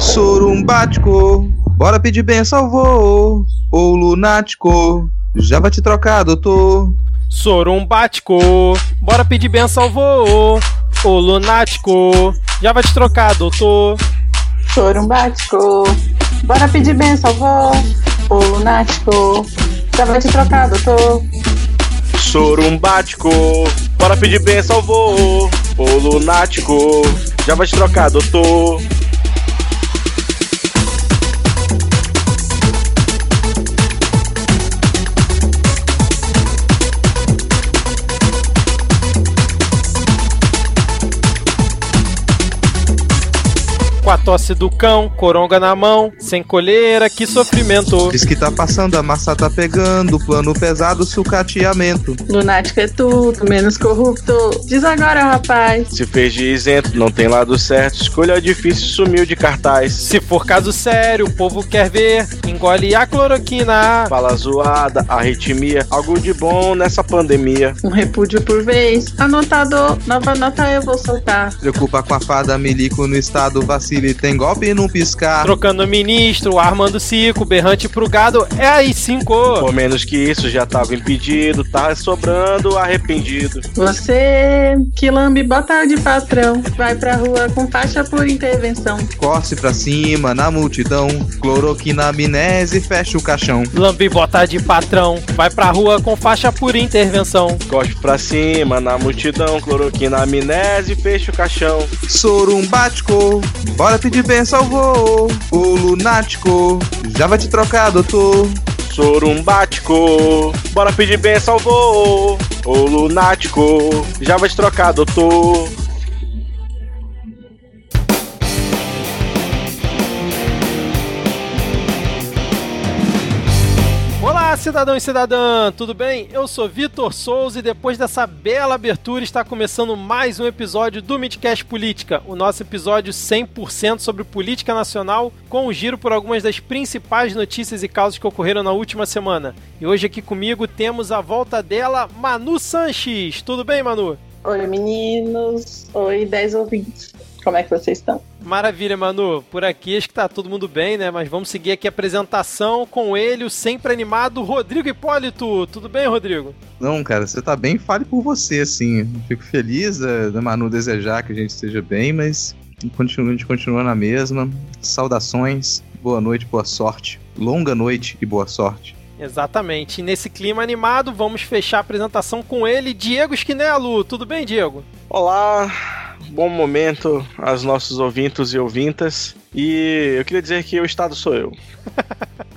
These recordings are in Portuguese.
Sorumbático, bora pedir benção, vô. Ô lunático, já vai te trocar, doutor. Sorumbático, bora pedir benção, vô. Ô lunático, já vai te trocar, doutor. Sorumbático, bora pedir benção, vô. Ô lunático, já vai te trocar, doutor. Sorumbático, bora pedir benção, vô. Ô lunático, já vai te trocar, doutor. Com a tosse do cão, coronga na mão, sem colheira, que sofrimento. Diz que tá passando, a massa tá pegando, plano pesado, sucateamento. Lunático é tudo, menos corrupto. Diz agora, rapaz. Se fez de isento, não tem lado certo. Escolha difícil, sumiu de cartaz. Se for caso sério, o povo quer ver, engole a cloroquina. Fala zoada, arritmia, algo de bom nessa pandemia. Um repúdio por vez. Anotador, nova nota eu vou soltar. Preocupa com a fada, milico no estado, vacile, tem golpe num piscar. Trocando ministro, armando cico, berrante pro gado, é aí cinco. Por menos que isso, já tava impedido, tá sobrando arrependido. Você que lambe bota de patrão. Vai pra rua com faixa por intervenção. Corse pra cima, na multidão, cloroquina, amnese, fecha o caixão. Lambe bota de patrão, vai pra rua com faixa por intervenção. Cospe pra cima, na multidão, cloroquina, amnese, fecha o caixão. Sorumbático, bora pedir benção, vô. Ô lunático, já vai te trocar, doutor. Sorumbático, bora pedir benção, vô. Ô lunático, já vai te trocar, doutor. Cidadão e cidadã, tudo bem? Eu sou Vitor Souza e depois dessa bela abertura está começando mais um episódio do Midcast Política, o nosso episódio 100% sobre política nacional, com um giro por algumas das principais notícias e causas que ocorreram na última semana. E hoje aqui comigo temos a volta dela, Manu Sanches. Tudo bem, Manu? Oi, meninos. Oi, 10 ouvintes. Como é que vocês estão? Maravilha, Manu. Por aqui acho que tá todo mundo bem, né? Mas vamos seguir aqui a apresentação com ele, o sempre animado Rodrigo Hipólito. Tudo bem, Rodrigo? Não, cara, você tá bem, fale por você, assim. Fico feliz da, da Manu desejar que a gente esteja bem, mas continua, a gente continua na mesma. Saudações, boa noite, boa sorte. Longa noite e boa sorte. Exatamente. E nesse clima animado, vamos fechar a apresentação com ele, Diego Esquinelo. Tudo bem, Diego? Olá, bom momento aos nossos ouvintos e ouvintas. E eu queria dizer que o Estado sou eu.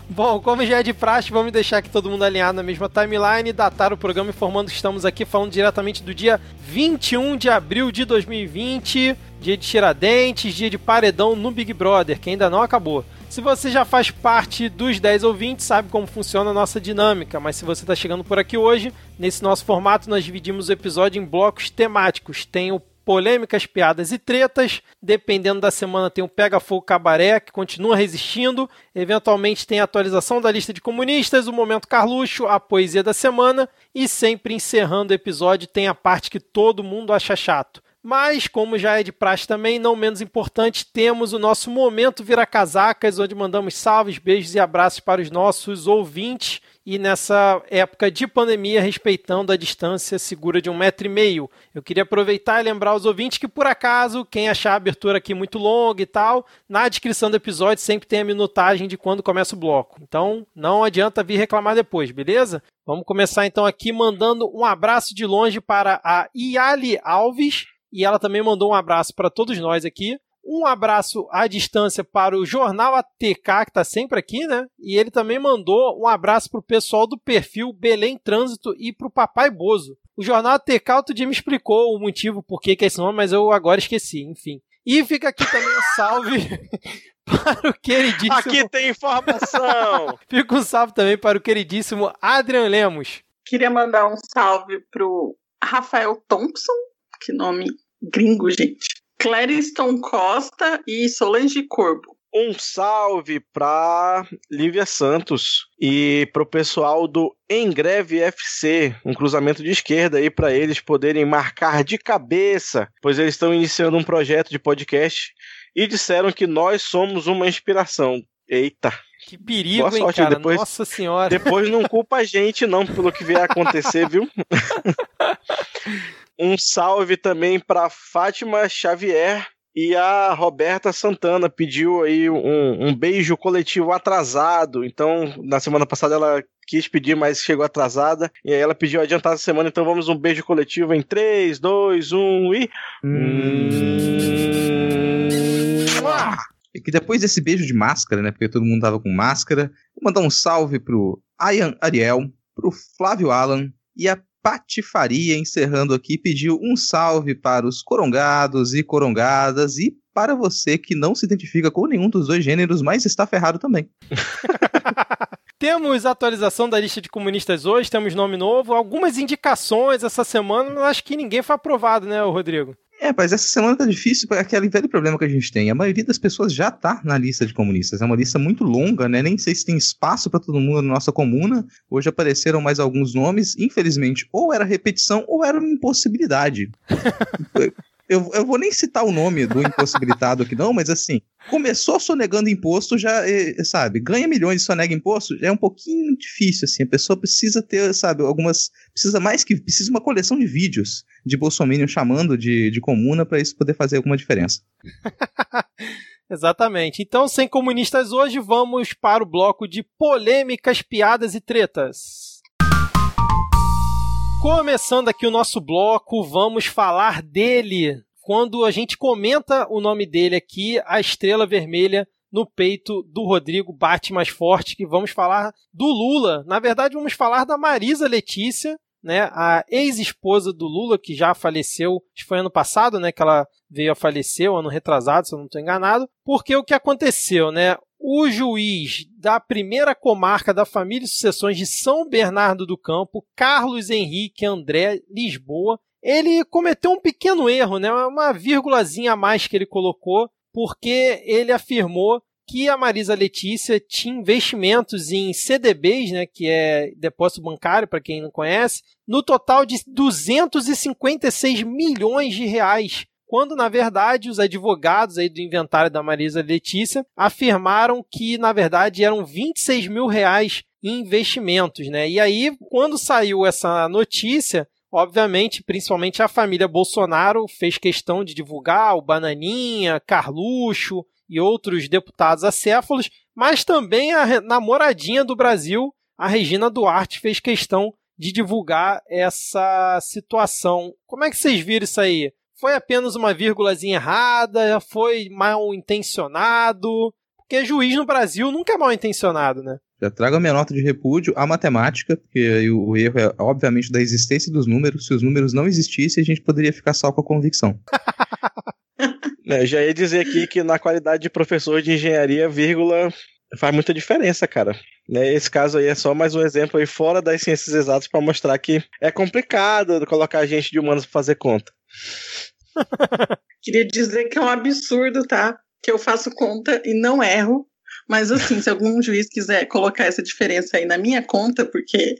Bom, como já é de praxe, vamos deixar aqui todo mundo alinhado na mesma timeline, datar o programa informando que estamos aqui falando diretamente do dia 21 de abril de 2020, dia de Tiradentes, dia de paredão no Big Brother, que ainda não acabou. Se você já faz parte dos 10 ouvintes, sabe como funciona a nossa dinâmica, mas se você está chegando por aqui hoje, nesse nosso formato nós dividimos o episódio em blocos temáticos. Tem o polêmicas, piadas e tretas. Dependendo da semana, tem o Pega Fogo Cabaré, que continua resistindo. Eventualmente tem a atualização da lista de comunistas, o Momento Carluxo, a poesia da semana. E sempre encerrando o episódio, tem a parte que todo mundo acha chato. Mas, como já é de praxe também, não menos importante, temos o nosso Momento Vira Casacas, onde mandamos salves, beijos e abraços para os nossos ouvintes. E nessa época de pandemia, respeitando a distância segura de um metro e meio. Eu queria aproveitar e lembrar os ouvintes que, por acaso, quem achar a abertura aqui muito longa e tal, na descrição do episódio sempre tem a minutagem de quando começa o bloco. Então, não adianta vir reclamar depois, beleza? Vamos começar então aqui mandando um abraço de longe para a Iali Alves, e ela também mandou um abraço para todos nós aqui. Um abraço à distância para o Jornal ATK, que está sempre aqui, né? E ele também mandou um abraço para o pessoal do perfil Belém Trânsito e para o Papai Bozo. O Jornal ATK outro dia me explicou o motivo por que, que é esse nome, mas eu agora esqueci, enfim. E fica aqui também um salve para o queridíssimo. Aqui tem informação! fica um salve também para o queridíssimo Adrian Lemos. Queria mandar um salve pro Rafael Thompson, que nome gringo, gente. Clériston Costa e Solange Corbo. Um salve pra Lívia Santos e pro pessoal do Engreve FC, um cruzamento de esquerda aí para eles poderem marcar de cabeça, pois eles estão iniciando um projeto de podcast e disseram que nós somos uma inspiração. Eita. Que perigo, Boa hein, sorte. cara? Depois, Nossa senhora. Depois não culpa a gente, não, pelo que vier a acontecer, viu? um salve também para Fátima Xavier, e a Roberta Santana pediu aí um, um, beijo coletivo atrasado. Então, na semana passada ela quis pedir, mas chegou atrasada. E aí ela pediu adiantar a semana. Então vamos um beijo coletivo em 3, 2, 1 e. E que depois desse beijo de máscara, né? Porque todo mundo tava com máscara. Vou mandar um salve pro Ian Ariel, pro Flávio Alan e a Patifaria, encerrando aqui, pediu um salve para os corongados e corongadas e para você que não se identifica com nenhum dos dois gêneros, mas está ferrado também. temos atualização da lista de comunistas hoje, temos nome novo, algumas indicações essa semana, mas acho que ninguém foi aprovado, né, Rodrigo? É, mas essa semana tá difícil para aquele velho problema que a gente tem. A maioria das pessoas já tá na lista de comunistas. É uma lista muito longa, né? Nem sei se tem espaço para todo mundo na nossa comuna. Hoje apareceram mais alguns nomes. Infelizmente, ou era repetição ou era uma impossibilidade. eu, eu vou nem citar o nome do impossibilitado aqui, não, mas assim, começou sonegando imposto, já, é, sabe, ganha milhões e sonega imposto, é um pouquinho difícil, assim. A pessoa precisa ter, sabe, algumas. Precisa mais que. Precisa uma coleção de vídeos de Bolsonaro chamando de, de comuna para isso poder fazer alguma diferença. Exatamente. Então, sem comunistas hoje, vamos para o bloco de polêmicas, piadas e tretas. Começando aqui o nosso bloco, vamos falar dele. Quando a gente comenta o nome dele aqui, a estrela vermelha no peito do Rodrigo bate mais forte, que vamos falar do Lula. Na verdade, vamos falar da Marisa Letícia, né, a ex-esposa do Lula, que já faleceu, acho que foi ano passado, né, que ela veio a falecer, ano retrasado, se eu não estou enganado, porque o que aconteceu, né, o juiz da primeira comarca da família e sucessões de São Bernardo do Campo, Carlos Henrique André Lisboa, ele cometeu um pequeno erro, né, uma vírgulazinha a mais que ele colocou, porque ele afirmou que a Marisa Letícia tinha investimentos em CDBs, né, que é depósito bancário, para quem não conhece, no total de 256 milhões de reais, quando na verdade os advogados aí do inventário da Marisa Letícia afirmaram que na verdade eram 26 mil reais em investimentos, né? E aí, quando saiu essa notícia, obviamente, principalmente a família Bolsonaro fez questão de divulgar o Bananinha, Carluxo, e outros deputados acéfalos, mas também a namoradinha do Brasil, a Regina Duarte, fez questão de divulgar essa situação. Como é que vocês viram isso aí? Foi apenas uma vírgulazinha errada? Foi mal intencionado? Porque juiz no Brasil nunca é mal intencionado, né? Já trago a minha nota de repúdio à matemática, porque o erro é, obviamente, da existência dos números. Se os números não existissem, a gente poderia ficar só com a convicção. É, já ia dizer aqui que na qualidade de professor de engenharia, vírgula faz muita diferença, cara. Né, esse caso aí é só mais um exemplo aí fora das ciências exatas para mostrar que é complicado colocar gente de humanos para fazer conta. Queria dizer que é um absurdo, tá? Que eu faço conta e não erro. Mas assim, se algum juiz quiser colocar essa diferença aí na minha conta, porque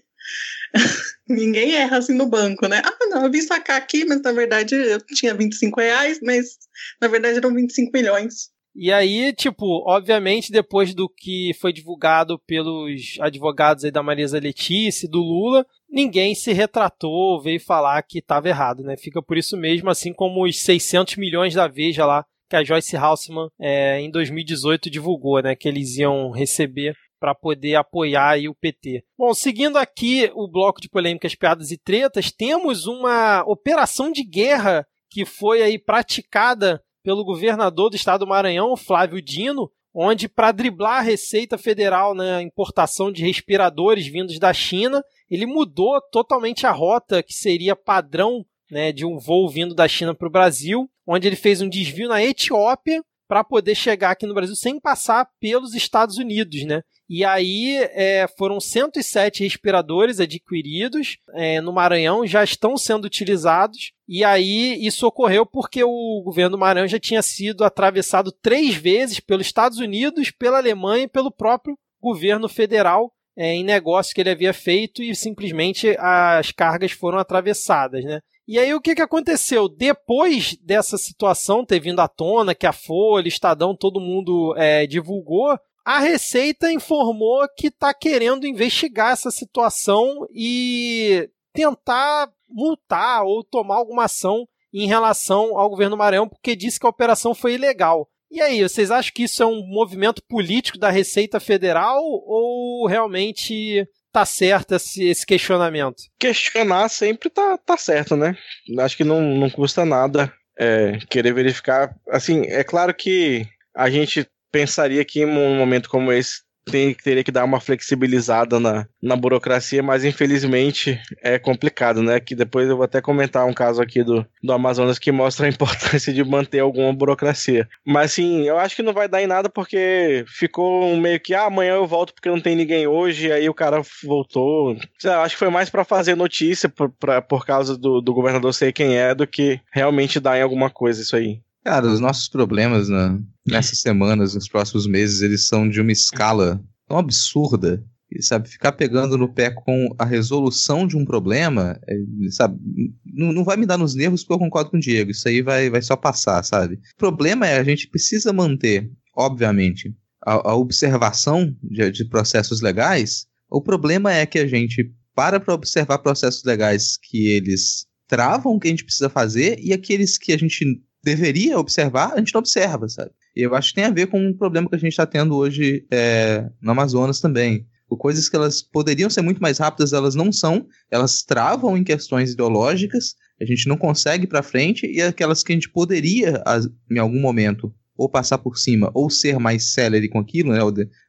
Ninguém erra assim no banco, né? Ah, não, eu vim sacar aqui, mas na verdade eu tinha 25 reais, mas na verdade eram 25 milhões. E aí, tipo, obviamente, depois do que foi divulgado pelos advogados aí da Marisa Letícia e do Lula, ninguém se retratou, veio falar que estava errado, né? Fica por isso mesmo, assim como os 600 milhões da Veja lá que a Joyce Halseman é, em 2018 divulgou, né? Que eles iam receber para poder apoiar o PT. Bom, seguindo aqui o bloco de polêmicas, piadas e tretas, temos uma operação de guerra que foi aí praticada pelo governador do estado do Maranhão, Flávio Dino, onde para driblar a Receita Federal na importação de respiradores vindos da China, ele mudou totalmente a rota que seria padrão né, de um voo vindo da China para o Brasil, onde ele fez um desvio na Etiópia para poder chegar aqui no Brasil sem passar pelos Estados Unidos, né? E aí é, foram 107 respiradores adquiridos é, no Maranhão, já estão sendo utilizados. E aí isso ocorreu porque o governo do Maranhão já tinha sido atravessado três vezes pelos Estados Unidos, pela Alemanha e pelo próprio governo federal é, em negócios que ele havia feito e simplesmente as cargas foram atravessadas, né? E aí o que, que aconteceu? Depois dessa situação ter vindo à tona, que a Folha, Estadão, todo mundo é, divulgou, a Receita informou que está querendo investigar essa situação e tentar multar ou tomar alguma ação em relação ao governo Maranhão, porque disse que a operação foi ilegal. E aí, vocês acham que isso é um movimento político da Receita Federal ou realmente tá certo esse, esse questionamento? Questionar sempre tá, tá certo, né? Acho que não, não custa nada é, querer verificar. Assim, é claro que a gente pensaria que em um momento como esse tem, teria que dar uma flexibilizada na, na burocracia, mas infelizmente é complicado, né? Que depois eu vou até comentar um caso aqui do, do Amazonas que mostra a importância de manter alguma burocracia. Mas assim, eu acho que não vai dar em nada porque ficou meio que, ah, amanhã eu volto porque não tem ninguém hoje, aí o cara voltou. Eu acho que foi mais para fazer notícia por, pra, por causa do, do governador ser quem é do que realmente dar em alguma coisa isso aí. Cara, os nossos problemas na, nessas semanas, nos próximos meses, eles são de uma escala tão absurda. E, sabe, ficar pegando no pé com a resolução de um problema, é, sabe, não, não vai me dar nos nervos porque eu concordo com o Diego. Isso aí vai, vai só passar, sabe? O problema é a gente precisa manter, obviamente, a, a observação de, de processos legais. O problema é que a gente para para observar processos legais que eles travam o que a gente precisa fazer e aqueles que a gente deveria observar, a gente não observa, sabe? E eu acho que tem a ver com um problema que a gente está tendo hoje é, no Amazonas também. Coisas que elas poderiam ser muito mais rápidas, elas não são, elas travam em questões ideológicas, a gente não consegue para frente, e aquelas que a gente poderia, em algum momento, ou passar por cima, ou ser mais celery com aquilo, né,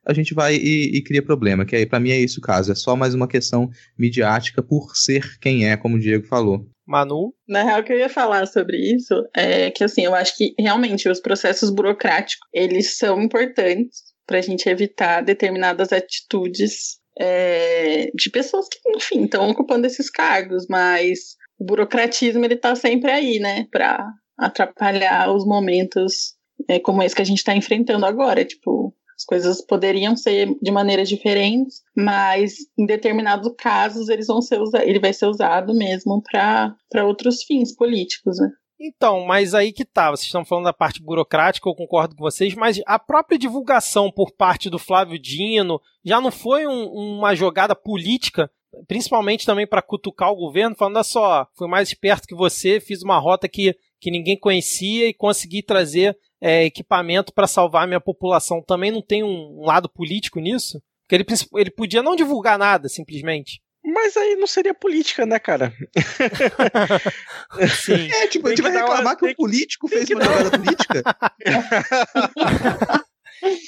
a gente vai e, e cria problema, que aí para mim é isso o caso, é só mais uma questão midiática por ser quem é, como o Diego falou. Manu? Na real, o que eu ia falar sobre isso é que, assim, eu acho que realmente os processos burocráticos, eles são importantes para a gente evitar determinadas atitudes é, de pessoas que, enfim, estão ocupando esses cargos, mas o burocratismo, ele tá sempre aí, né, para atrapalhar os momentos é, como esse que a gente está enfrentando agora, tipo, as coisas poderiam ser de maneiras diferentes, mas em determinados casos eles vão ser ele vai ser usado mesmo para outros fins políticos, né? Então, mas aí que tá, vocês estão falando da parte burocrática, eu concordo com vocês, mas a própria divulgação por parte do Flávio Dino já não foi um, uma jogada política, principalmente também para cutucar o governo, falando, olha só, fui mais esperto que você, fiz uma rota que, que ninguém conhecia e consegui trazer é, equipamento para salvar a minha população também não tem um, um lado político nisso? Porque ele, ele podia não divulgar nada, simplesmente. Mas aí não seria política, né, cara? Sim. É, tipo, a gente vai reclamar uma... que o político fez uma jogada política.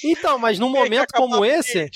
então, mas num momento como esse,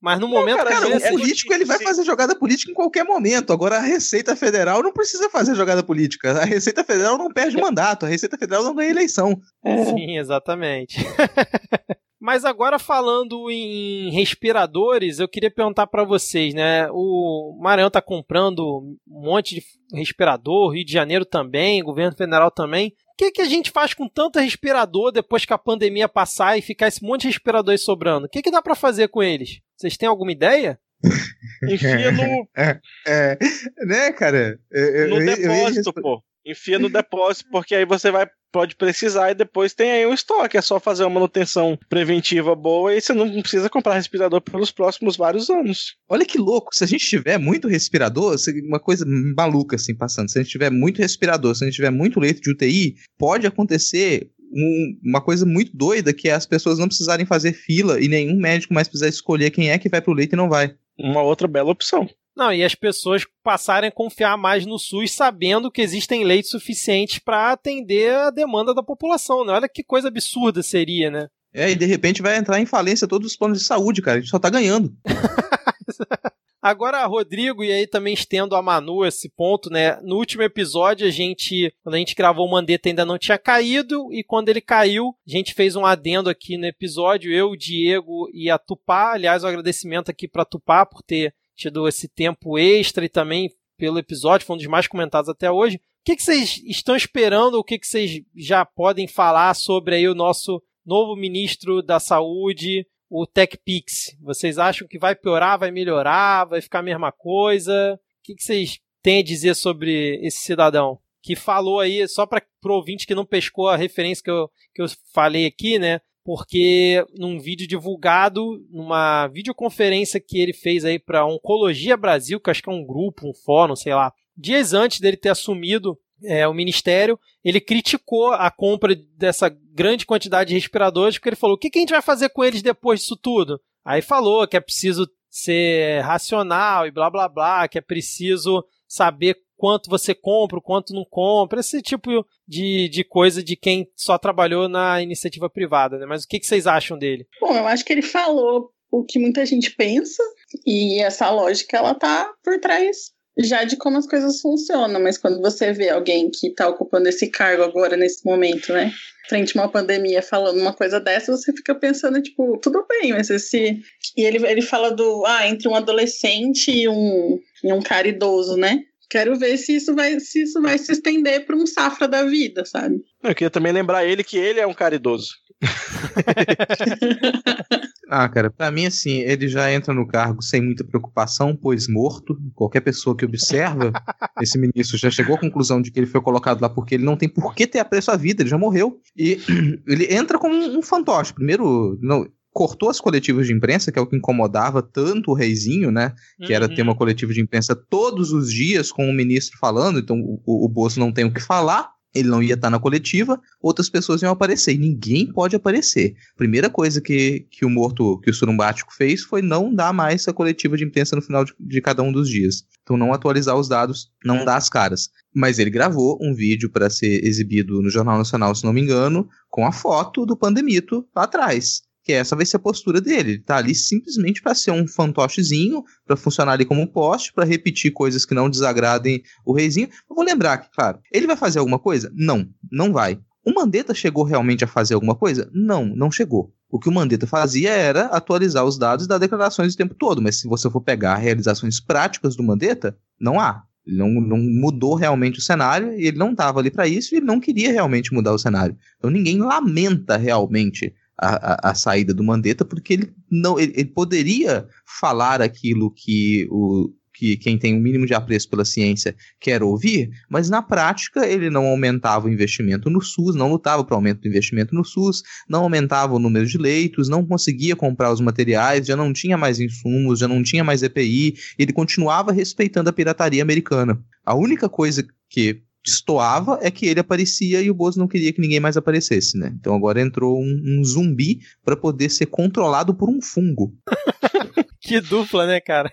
mas no momento cara, cara, o político ele vai fazer jogada política em qualquer momento. Agora a Receita Federal não precisa fazer jogada política. A Receita Federal não perde mandato, a Receita Federal não ganha eleição. Sim, exatamente. Mas agora falando em respiradores, eu queria perguntar para vocês, né? O Maranhão está comprando um monte de respirador, Rio de Janeiro também, governo federal também. O que, que a gente faz com tanto respirador depois que a pandemia passar e ficar esse monte de respiradores sobrando? O que, que dá para fazer com eles? Vocês têm alguma ideia? Enfia no. É, é, né, cara? Eu, no eu, depósito, eu, pô. Enfia no depósito, porque aí você vai pode precisar e depois tem aí um estoque. É só fazer uma manutenção preventiva boa e você não precisa comprar respirador pelos próximos vários anos. Olha que louco, se a gente tiver muito respirador, uma coisa maluca assim passando, se a gente tiver muito respirador, se a gente tiver muito leito de UTI, pode acontecer um, uma coisa muito doida que é as pessoas não precisarem fazer fila e nenhum médico mais precisar escolher quem é que vai pro leito e não vai. Uma outra bela opção. Não, e as pessoas passarem a confiar mais no SUS sabendo que existem leitos suficientes para atender a demanda da população, né? Olha que coisa absurda seria, né? É, e de repente vai entrar em falência todos os planos de saúde, cara. A gente só tá ganhando. Agora, Rodrigo, e aí também estendo a Manu esse ponto, né? No último episódio, a gente, quando a gente gravou o Mandetta, ainda não tinha caído, e quando ele caiu, a gente fez um adendo aqui no episódio, eu, o Diego e a Tupá. Aliás, um agradecimento aqui pra Tupá por ter tido esse tempo extra e também pelo episódio, foi um dos mais comentados até hoje. O que, que vocês estão esperando? O que, que vocês já podem falar sobre aí o nosso novo ministro da Saúde, o TechPix? Vocês acham que vai piorar, vai melhorar, vai ficar a mesma coisa? O que, que vocês têm a dizer sobre esse cidadão? que falou aí, só para o ouvinte que não pescou a referência que eu, que eu falei aqui, né? Porque num vídeo divulgado, numa videoconferência que ele fez aí para Oncologia Brasil, que acho que é um grupo, um fórum, sei lá, dias antes dele ter assumido é, o ministério, ele criticou a compra dessa grande quantidade de respiradores, porque ele falou: o que, que a gente vai fazer com eles depois disso tudo? Aí falou que é preciso ser racional e blá blá blá, que é preciso saber quanto você compra, quanto não compra, esse tipo de, de coisa de quem só trabalhou na iniciativa privada, né? Mas o que, que vocês acham dele? Bom, eu acho que ele falou o que muita gente pensa e essa lógica ela tá por trás já de como as coisas funcionam, mas quando você vê alguém que está ocupando esse cargo agora, nesse momento, né, frente a uma pandemia, falando uma coisa dessa, você fica pensando, tipo, tudo bem, mas esse. E ele, ele fala do. Ah, entre um adolescente e um, e um cara idoso, né? Quero ver se isso vai se, isso vai se estender para um safra da vida, sabe? Eu queria também lembrar ele que ele é um cara idoso. ah, cara, para mim, assim, ele já entra no cargo sem muita preocupação, pois morto. Qualquer pessoa que observa esse ministro já chegou à conclusão de que ele foi colocado lá porque ele não tem por que ter apreço à vida, ele já morreu. E ele entra como um fantoche. Primeiro, não, cortou as coletivas de imprensa, que é o que incomodava tanto o reizinho, né? Que uhum. era ter uma uhum. coletiva de imprensa todos os dias com o ministro falando, então o, o Bolso não tem o que falar. Ele não ia estar na coletiva, outras pessoas iam aparecer, e ninguém pode aparecer. Primeira coisa que, que o morto, que o surumbático fez foi não dar mais a coletiva de imprensa no final de, de cada um dos dias. Então, não atualizar os dados, não dar as caras. Mas ele gravou um vídeo para ser exibido no Jornal Nacional, se não me engano, com a foto do Pandemito lá atrás que essa vai ser a postura dele. Ele tá ali simplesmente para ser um fantochezinho, para funcionar ali como um poste, para repetir coisas que não desagradem o reizinho. Eu vou lembrar que, claro, ele vai fazer alguma coisa? Não, não vai. O Mandetta chegou realmente a fazer alguma coisa? Não, não chegou. O que o Mandetta fazia era atualizar os dados dar declarações o tempo todo, mas se você for pegar realizações práticas do Mandetta, não há. Ele não, não mudou realmente o cenário ele não estava ali para isso e ele não queria realmente mudar o cenário. Então ninguém lamenta realmente a, a, saída do Mandetta, porque ele não ele, ele, poderia falar aquilo que o que quem tem o um mínimo de apreço pela ciência quer ouvir, mas na prática ele não aumentava o investimento no SUS, não lutava para o aumento do investimento no SUS, não aumentava o número de leitos, não conseguia comprar os materiais, já não tinha mais insumos, já não tinha mais EPI, ele continuava respeitando a pirataria americana. A única coisa que destoava é que ele aparecia e o Bozo não queria que ninguém mais aparecesse, né? Então agora entrou um, um zumbi para poder ser controlado por um fungo. que dupla, né, cara?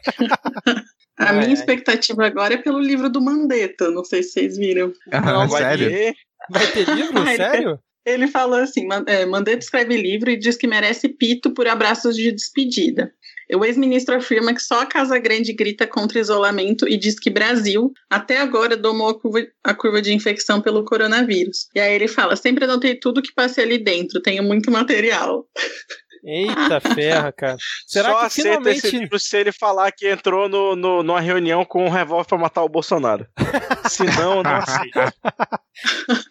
A é. minha expectativa agora é pelo livro do Mandetta, não sei se vocês viram. Ah, não, sério? Vai ter, vai ter livro? sério? Ele falou assim: é, Mandetta escreve livro e diz que merece pito por abraços de despedida. O ex-ministro afirma que só a Casa Grande grita contra isolamento e diz que Brasil, até agora, domou a curva, a curva de infecção pelo coronavírus. E aí ele fala: sempre anotei tudo que passei ali dentro, tenho muito material. Eita ferra, cara. Será Só que aceita finalmente... esse livro se ele falar que entrou no, no, numa reunião com um revólver pra matar o Bolsonaro. se não, não aceita.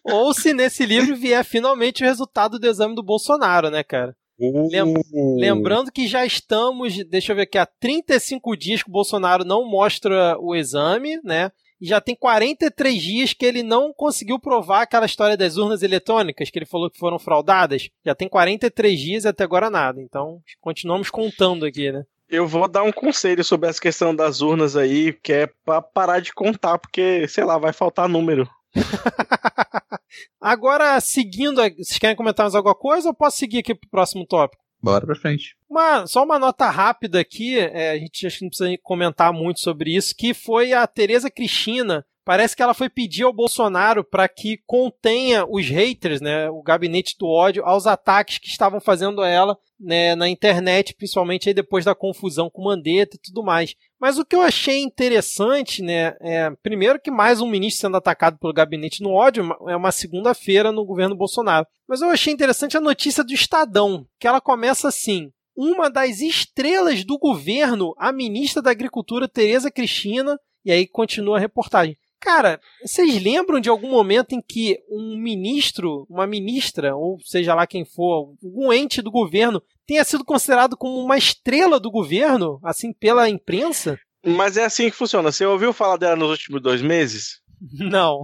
Ou se nesse livro vier finalmente o resultado do exame do Bolsonaro, né, cara? Uh. Lembrando que já estamos, deixa eu ver aqui, há 35 dias que o Bolsonaro não mostra o exame, né? E já tem 43 dias que ele não conseguiu provar aquela história das urnas eletrônicas, que ele falou que foram fraudadas. Já tem 43 dias e até agora nada. Então, continuamos contando aqui, né? Eu vou dar um conselho sobre essa questão das urnas aí, que é pra parar de contar, porque, sei lá, vai faltar número. Agora, seguindo, vocês querem comentar mais alguma coisa ou posso seguir aqui pro próximo tópico? Bora pra frente. Uma, só uma nota rápida aqui, é, a gente acho que não precisa comentar muito sobre isso, que foi a Tereza Cristina. Parece que ela foi pedir ao Bolsonaro para que contenha os haters, né, o gabinete do ódio, aos ataques que estavam fazendo a ela né, na internet, principalmente aí depois da confusão com Mandetta e tudo mais. Mas o que eu achei interessante, né, é, primeiro que mais um ministro sendo atacado pelo gabinete no ódio, é uma segunda-feira no governo Bolsonaro. Mas eu achei interessante a notícia do Estadão, que ela começa assim: uma das estrelas do governo, a ministra da Agricultura, Tereza Cristina, e aí continua a reportagem. Cara, vocês lembram de algum momento em que um ministro, uma ministra, ou seja lá quem for, um ente do governo, tenha sido considerado como uma estrela do governo, assim, pela imprensa? Mas é assim que funciona. Você ouviu falar dela nos últimos dois meses? Não.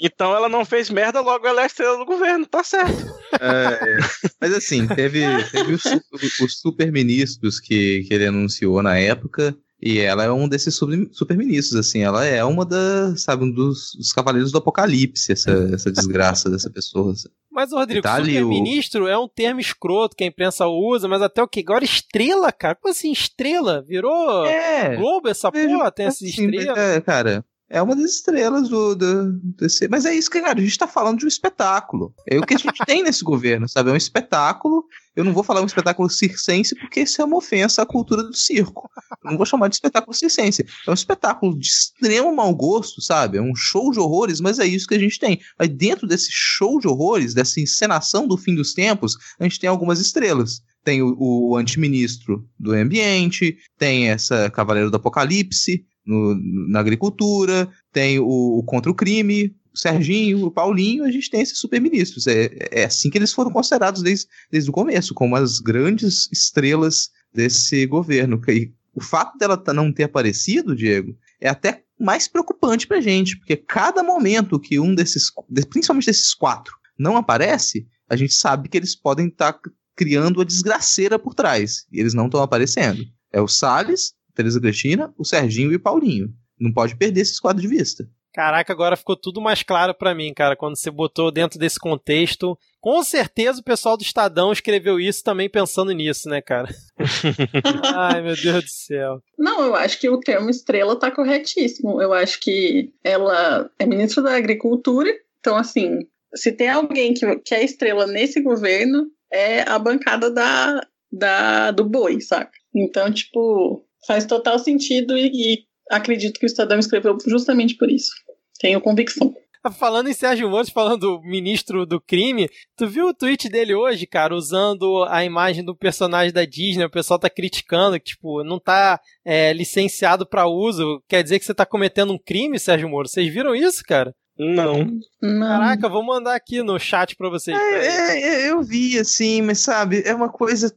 Então ela não fez merda, logo ela é estrela do governo, tá certo. É, é. Mas assim, teve, teve os, os super-ministros que, que ele anunciou na época. E ela é um desses super-ministros, assim. Ela é uma das, sabe, um dos, dos cavaleiros do apocalipse, essa, essa desgraça dessa pessoa. Mas, Rodrigo, tá super-ministro o... é um termo escroto que a imprensa usa, mas até o que? Agora estrela, cara? Como assim estrela? Virou é, Globo essa porra? Tem essas assim, estrelas? É, cara, é uma das estrelas do, do, desse. Mas é isso que, cara, a gente tá falando de um espetáculo. É o que a gente tem nesse governo, sabe? É um espetáculo. Eu não vou falar um espetáculo circense porque isso é uma ofensa à cultura do circo. Eu não vou chamar de espetáculo circense. É um espetáculo de extremo mau gosto, sabe? É um show de horrores, mas é isso que a gente tem. Mas dentro desse show de horrores, dessa encenação do fim dos tempos, a gente tem algumas estrelas tem o, o antiministro do ambiente, tem essa Cavaleiro do Apocalipse, no, na agricultura, tem o, o, contra o crime, o Serginho, o Paulinho, a gente tem esses superministros. É, é assim que eles foram considerados desde, desde o começo, como as grandes estrelas desse governo. E o fato dela não ter aparecido, Diego, é até mais preocupante pra gente, porque cada momento que um desses, principalmente desses quatro, não aparece, a gente sabe que eles podem estar tá criando a desgraceira por trás, e eles não estão aparecendo. É o Salles, Teresa Cristina, o Serginho e o Paulinho. Não pode perder esses quadros de vista. Caraca, agora ficou tudo mais claro para mim, cara, quando você botou dentro desse contexto. Com certeza o pessoal do Estadão escreveu isso também pensando nisso, né, cara? Ai, meu Deus do céu. Não, eu acho que o termo estrela tá corretíssimo. Eu acho que ela é ministra da Agricultura, então, assim, se tem alguém que, que é estrela nesse governo, é a bancada da, da, do boi, saca? Então, tipo, Faz total sentido e, e acredito que o Estadão escreveu justamente por isso. Tenho convicção. Falando em Sérgio Moro, falando do ministro do crime, tu viu o tweet dele hoje, cara, usando a imagem do personagem da Disney, o pessoal tá criticando, que, tipo, não tá é, licenciado para uso, quer dizer que você tá cometendo um crime, Sérgio Moro. Vocês viram isso, cara? Não. Não. Caraca, vou mandar aqui no chat pra vocês. É, é, é, eu vi, assim, mas sabe, é uma coisa.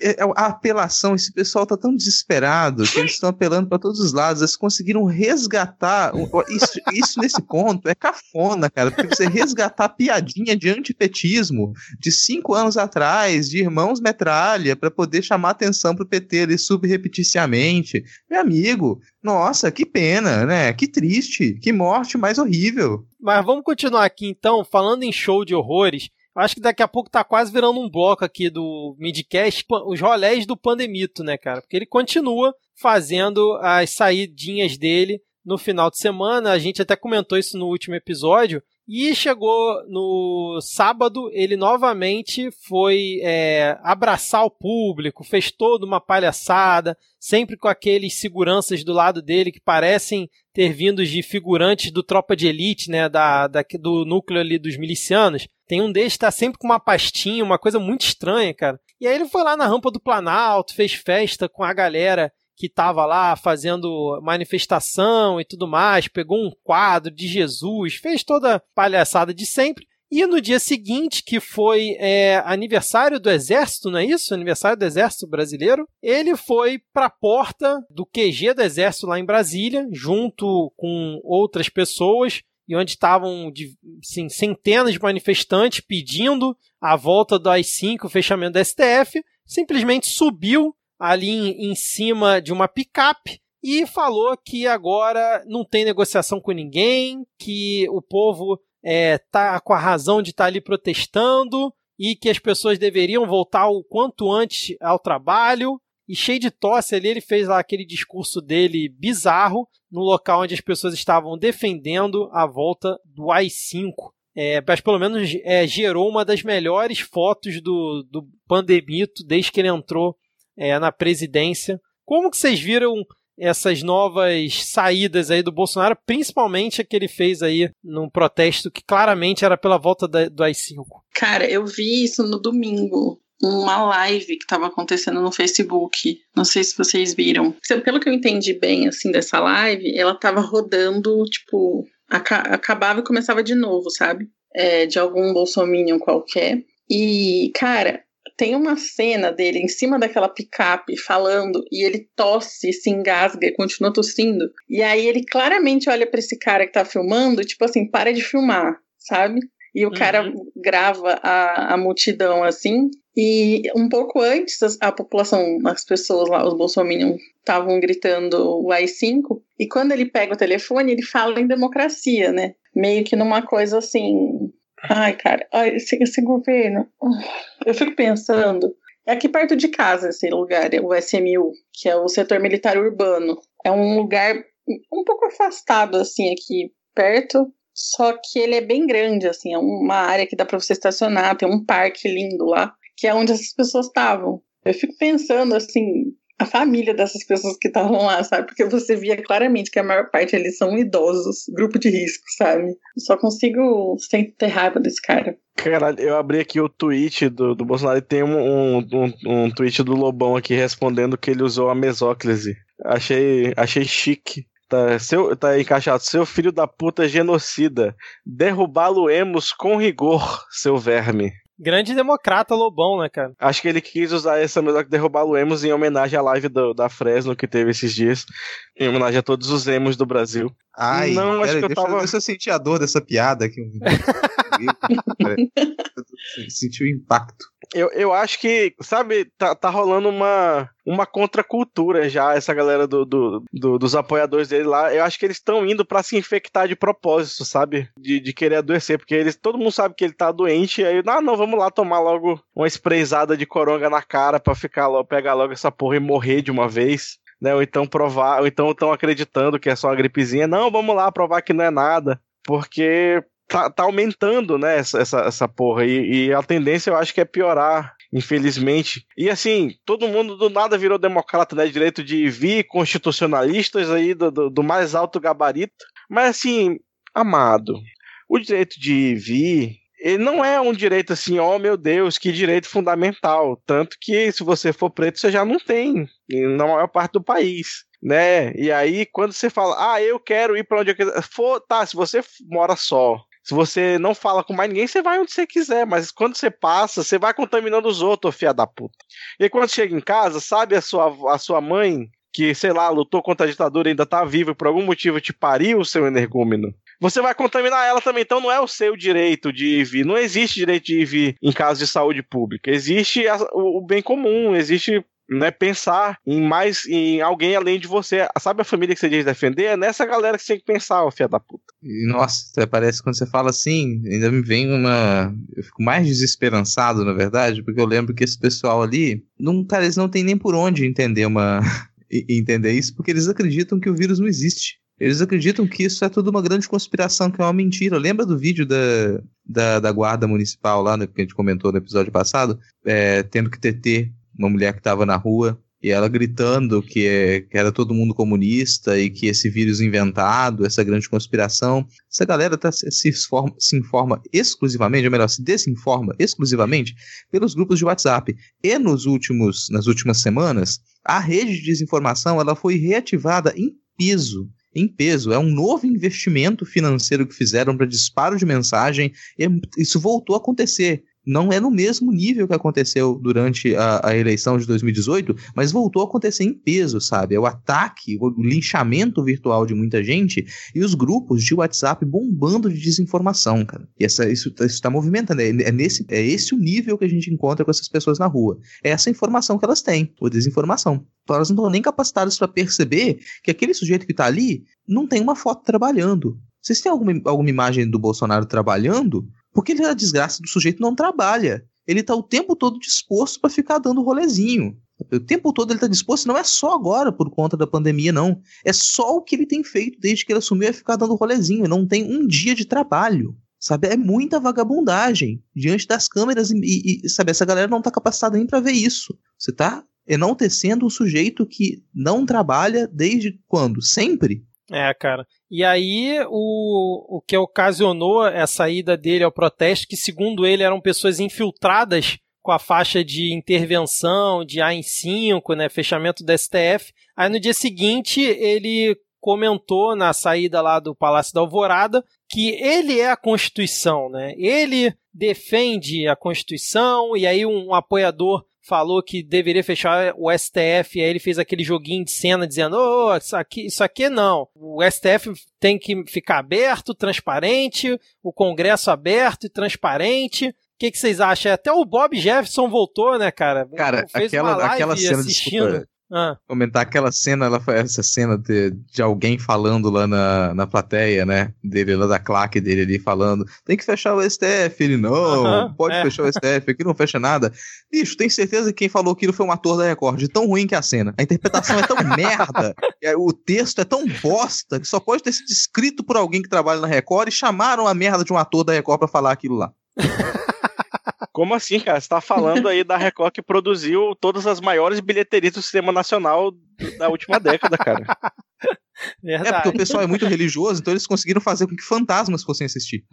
É, é, a apelação, esse pessoal tá tão desesperado que eles estão apelando para todos os lados. Eles conseguiram resgatar. Isso, isso nesse ponto é cafona, cara, porque você resgatar piadinha de antipetismo de cinco anos atrás, de irmãos metralha, para poder chamar atenção pro PT ali subrepeticiamente. Meu amigo, nossa, que pena, né? Que triste, que morte mais horrível. Mas vamos continuar aqui então, falando em show de horrores. Acho que daqui a pouco tá quase virando um bloco aqui do Midcast, os rolés do Pandemito, né, cara? Porque ele continua fazendo as saidinhas dele no final de semana. A gente até comentou isso no último episódio. E chegou no sábado, ele novamente foi é, abraçar o público, fez toda uma palhaçada, sempre com aqueles seguranças do lado dele que parecem ter vindo de figurantes do Tropa de Elite, né, da, da do núcleo ali dos milicianos. Tem um deles que tá sempre com uma pastinha, uma coisa muito estranha, cara. E aí ele foi lá na rampa do Planalto, fez festa com a galera que estava lá fazendo manifestação e tudo mais, pegou um quadro de Jesus, fez toda a palhaçada de sempre. E no dia seguinte, que foi é, aniversário do Exército, não é isso? Aniversário do Exército Brasileiro, ele foi para a porta do QG do Exército lá em Brasília, junto com outras pessoas, e onde estavam assim, centenas de manifestantes pedindo a volta do AI-5, o fechamento da STF, simplesmente subiu ali em, em cima de uma picape e falou que agora não tem negociação com ninguém, que o povo é, tá com a razão de estar tá ali protestando e que as pessoas deveriam voltar o quanto antes ao trabalho. E cheio de tosse ali, ele fez lá aquele discurso dele bizarro no local onde as pessoas estavam defendendo a volta do AI-5. É, mas pelo menos é, gerou uma das melhores fotos do, do Pandemito desde que ele entrou é, na presidência. Como que vocês viram essas novas saídas aí do Bolsonaro, principalmente a que ele fez aí num protesto que claramente era pela volta da, do AI-5? Cara, eu vi isso no domingo. Uma live que estava acontecendo no Facebook. Não sei se vocês viram. Pelo que eu entendi bem, assim, dessa live, ela estava rodando, tipo, acabava e começava de novo, sabe? É, de algum bolsominion qualquer. E, cara, tem uma cena dele em cima daquela picape falando e ele tosse, se engasga e continua tossindo. E aí ele claramente olha para esse cara que tá filmando, tipo assim, para de filmar, sabe? E o uhum. cara grava a, a multidão assim. E um pouco antes, a, a população, as pessoas lá, os bolsominions, estavam gritando o AI-5. E quando ele pega o telefone, ele fala em democracia, né? Meio que numa coisa assim. Ai, cara, esse, esse governo. Eu fico pensando. É aqui perto de casa esse lugar, o SMU, que é o setor militar urbano. É um lugar um pouco afastado, assim, aqui perto. Só que ele é bem grande, assim, é uma área que dá para você estacionar, tem um parque lindo lá, que é onde essas pessoas estavam. Eu fico pensando, assim, a família dessas pessoas que estavam lá, sabe? Porque você via claramente que a maior parte eles são idosos, grupo de risco, sabe? Só consigo sem ter raiva desse cara. Caralho, eu abri aqui o tweet do, do Bolsonaro e tem um, um, um, um tweet do Lobão aqui respondendo que ele usou a mesóclise. Achei, achei chique. Tá, seu, tá encaixado. Seu filho da puta genocida. Derrubá-lo-emos com rigor, seu verme. Grande democrata Lobão, né, cara? Acho que ele quis usar essa melhor que derrubá-lo emos em homenagem à live do, da Fresno que teve esses dias. Em homenagem a todos os emos do Brasil. Ai, não, acho que eu tava. Deixa eu sentir a dor dessa piada aqui. Sentiu o impacto. Eu, eu acho que, sabe, tá, tá rolando uma, uma contracultura já, essa galera do, do, do dos apoiadores dele lá. Eu acho que eles estão indo para se infectar de propósito, sabe? De, de querer adoecer, porque eles, todo mundo sabe que ele tá doente, aí, ah, não, vamos lá tomar logo uma sprayzada de coronga na cara pra ficar logo, pegar logo essa porra e morrer de uma vez. Né, ou então provar, ou então estão acreditando que é só uma gripezinha. Não, vamos lá provar que não é nada. Porque tá, tá aumentando, né, essa, essa, essa porra. E, e, a tendência eu acho que é piorar, infelizmente. E assim, todo mundo do nada virou democrata, né? Direito de vir, constitucionalistas aí do, do, do mais alto gabarito. Mas assim, amado, o direito de vir. Ele não é um direito assim, oh meu Deus, que direito fundamental. Tanto que se você for preto, você já não tem, na maior parte do país né? E aí, quando você fala, ah, eu quero ir para onde eu quiser, for, tá, se você mora só, se você não fala com mais ninguém, você vai onde você quiser. Mas quando você passa, você vai contaminando os outros, fia da puta. E quando chega em casa, sabe a sua, a sua mãe, que, sei lá, lutou contra a ditadura e ainda tá viva por algum motivo te pariu o seu energúmeno? Você vai contaminar ela também, então não é o seu direito de ir vir. Não existe direito de ir vir em caso de saúde pública. Existe o bem comum, existe né, pensar em mais em alguém além de você. Sabe a família que você diz defender? É nessa galera que você tem que pensar, ô filha da puta. Nossa, parece quando você fala assim, ainda me vem uma. Eu fico mais desesperançado, na verdade, porque eu lembro que esse pessoal ali, não, cara, eles não tem nem por onde entender uma. entender isso, porque eles acreditam que o vírus não existe. Eles acreditam que isso é tudo uma grande conspiração, que é uma mentira. Lembra do vídeo da, da, da guarda municipal lá, né, que a gente comentou no episódio passado? É, tendo que ter uma mulher que estava na rua e ela gritando que, é, que, era todo mundo comunista e que esse vírus inventado, essa grande conspiração. Essa galera tá, se, se, informa, se informa exclusivamente, ou melhor, se desinforma exclusivamente pelos grupos de WhatsApp. E nos últimos, nas últimas semanas, a rede de desinformação ela foi reativada em peso em peso. É um novo investimento financeiro que fizeram para disparo de mensagem. E isso voltou a acontecer não é no mesmo nível que aconteceu durante a, a, eleição de 2018, mas voltou a acontecer em peso, sabe? É o ataque, o linchamento virtual de muita gente e os grupos de WhatsApp bombando de desinformação, cara. E essa, isso, isso tá movimentando. É, é, nesse, é esse o nível que a gente encontra com essas pessoas na rua. É essa informação que elas têm, ou desinformação. Então elas não estão nem capacitadas para perceber que aquele sujeito que está ali não tem uma foto trabalhando. Vocês têm alguma, alguma imagem do Bolsonaro trabalhando? Porque ele, a desgraça do sujeito não trabalha. Ele tá o tempo todo disposto para ficar dando rolezinho. O tempo todo ele tá disposto, não é só agora por conta da pandemia, não. É só o que ele tem feito desde que ele assumiu é ficar dando rolezinho. Ele não tem um dia de trabalho. Sabe? É muita vagabundagem diante das câmeras e, e sabe? Essa galera não tá capacitada nem para ver isso. Você tá enaltecendo um sujeito que não trabalha desde quando? Sempre. É, cara. E aí, o, o que ocasionou essa ida dele ao protesto, que segundo ele eram pessoas infiltradas com a faixa de intervenção, de AI-5, né, fechamento da STF. Aí no dia seguinte, ele comentou na saída lá do Palácio da Alvorada que ele é a Constituição, né? Ele defende a Constituição, e aí um apoiador falou que deveria fechar o STF, e aí ele fez aquele joguinho de cena dizendo: oh, isso aqui, isso aqui não. O STF tem que ficar aberto, transparente, o Congresso aberto e transparente. O que, que vocês acham? Até o Bob Jefferson voltou, né, cara? Cara, Fez aquela, aquela cena, assistindo. desculpa, Ah, comentar aquela cena, ela foi essa cena de, de alguém falando lá na, na plateia, né? Dele lá da claque dele ali falando, tem que fechar o STF. Ele, não, Aham, pode é. fechar o STF, aqui não fecha nada. Bicho, tem certeza que quem falou aquilo foi um ator da Record, de tão ruim que é a cena. A interpretação é tão merda, o texto é tão bosta, que só pode ter sido escrito por alguém que trabalha na Record e chamaram a merda de um ator da Record pra falar aquilo lá. Como assim, cara? Você tá falando aí da Record que produziu todas as maiores bilheterias do cinema nacional da última década, cara. É verdade. porque o pessoal é muito religioso, então eles conseguiram fazer com que fantasmas fossem assistir.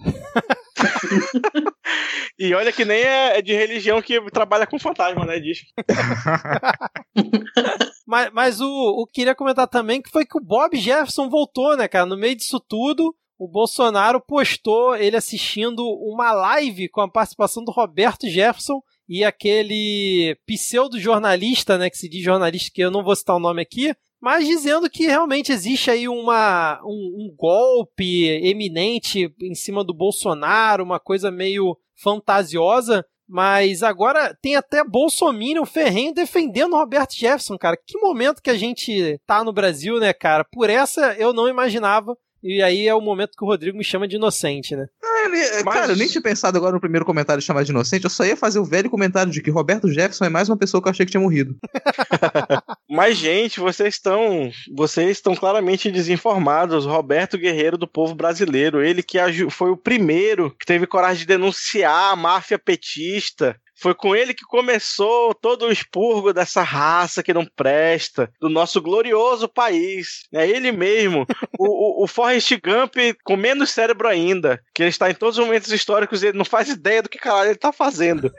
E olha que nem é é de religião que trabalha com fantasma, né? Diz. Mas, mas o, o que queria comentar também que foi que o Bob Jefferson voltou, né, cara? No meio disso tudo, o Bolsonaro postou ele assistindo uma live com a participação do Roberto Jefferson e aquele pseudo-jornalista, né, que se diz jornalista, que eu não vou citar o nome aqui, mas dizendo que realmente existe aí uma, um, um golpe eminente em cima do Bolsonaro, uma coisa meio fantasiosa. Mas agora tem até Bolsonaro ferrenho defendendo Roberto Jefferson, cara. Que momento que a gente tá no Brasil, né, cara? Por essa eu não imaginava. E aí é o momento que o Rodrigo me chama de inocente, né? Ah, ele- Mas- Cara, eu nem tinha pensado agora no primeiro comentário de chamar de inocente, eu só ia fazer o velho comentário de que Roberto Jefferson é mais uma pessoa que eu achei que tinha morrido. Mas, gente, vocês estão. Vocês estão claramente desinformados. Roberto Guerreiro do povo brasileiro. Ele que foi o primeiro que teve coragem de denunciar a máfia petista. Foi com ele que começou todo o expurgo dessa raça que não presta, do nosso glorioso país. É ele mesmo, o, o, o Forrest Gump com menos cérebro ainda, que ele está em todos os momentos históricos e ele não faz ideia do que caralho ele está fazendo.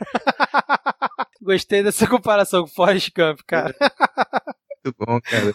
Gostei dessa comparação com o Forrest Gump, cara. Muito bom, cara.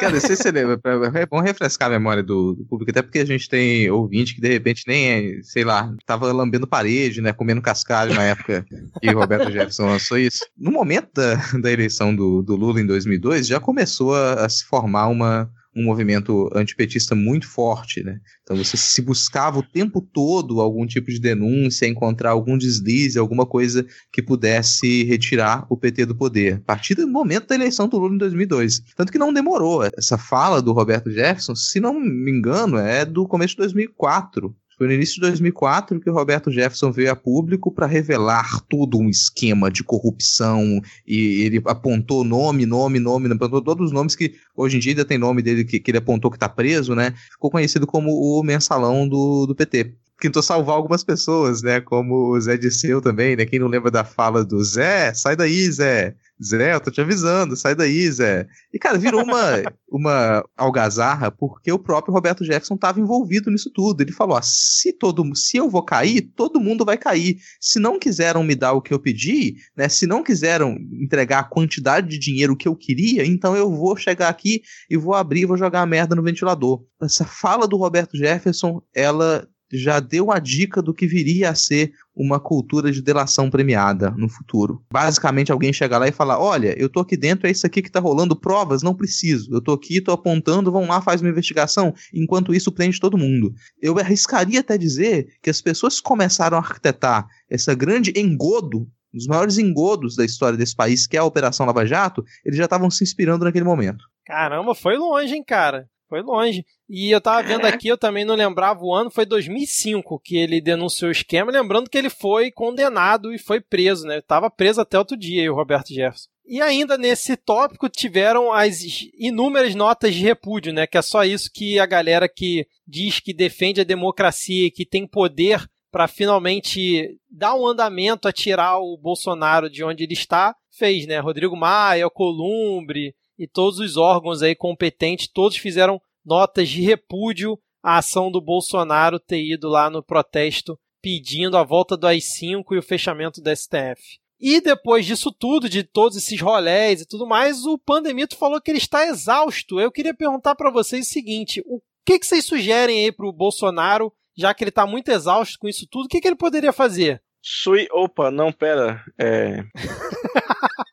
Cara, se você lembra, é bom refrescar a memória do, do público, até porque a gente tem ouvinte que de repente nem, é, sei lá, tava lambendo parede, né, comendo cascalho na época que Roberto Jefferson lançou isso. No momento da, da eleição do, do Lula em 2002, já começou a, a se formar uma, um movimento antipetista muito forte, né? Então você se buscava o tempo todo algum tipo de denúncia, encontrar algum deslize, alguma coisa que pudesse retirar o PT do poder. A partir do momento da eleição do Lula em 2002. Tanto que não demorou. Essa fala do Roberto Jefferson, se não me engano, é do começo de 2004. Foi no início de 2004 que o Roberto Jefferson veio a público para revelar todo um esquema de corrupção e ele apontou nome, nome, nome, apontou todos os nomes que hoje em dia ainda tem nome dele que, que ele apontou que tá preso, né? Ficou conhecido como o mensalão do, do PT. Tentou salvar algumas pessoas, né? Como o Zé Disseu também, né? Quem não lembra da fala do Zé, sai daí, Zé. Zé, eu tô te avisando, sai daí, Zé. E, cara, virou uma, uma algazarra porque o próprio Roberto Jefferson estava envolvido nisso tudo. Ele falou: ó, se, todo, se eu vou cair, todo mundo vai cair. Se não quiseram me dar o que eu pedi, né? Se não quiseram entregar a quantidade de dinheiro que eu queria, então eu vou chegar aqui e vou abrir e vou jogar a merda no ventilador. Essa fala do Roberto Jefferson, ela já deu a dica do que viria a ser uma cultura de delação premiada no futuro. Basicamente, alguém chegar lá e falar: Olha, eu tô aqui dentro, é isso aqui que tá rolando, provas, não preciso. Eu tô aqui, tô apontando, vão lá, faz uma investigação. Enquanto isso, prende todo mundo. Eu arriscaria até dizer que as pessoas começaram a arquitetar essa grande engodo. um dos maiores engodos da história desse país, que é a Operação Lava Jato, eles já estavam se inspirando naquele momento. Caramba, foi longe, hein, cara? Foi longe. E eu tava vendo aqui, eu também não lembrava o ano, foi 2005 que ele denunciou o esquema, lembrando que ele foi condenado e foi preso, né? Tava preso até outro dia, aí, o Roberto Jefferson. E ainda nesse tópico tiveram as inúmeras notas de repúdio, né? Que é só isso que a galera que diz que defende a democracia e que tem poder para finalmente dar um andamento a tirar o Bolsonaro de onde ele está, fez, né? Rodrigo Maia, Columbre e todos os órgãos aí competentes, todos fizeram notas de repúdio à ação do Bolsonaro ter ido lá no protesto pedindo a volta do AI-5 e o fechamento do STF. E depois disso tudo, de todos esses rolés e tudo mais, o Pandemito falou que ele está exausto. Eu queria perguntar para vocês o seguinte: o que, que vocês sugerem aí para o Bolsonaro, já que ele está muito exausto com isso tudo, o que, que ele poderia fazer? Sui. Opa, não, pera. É.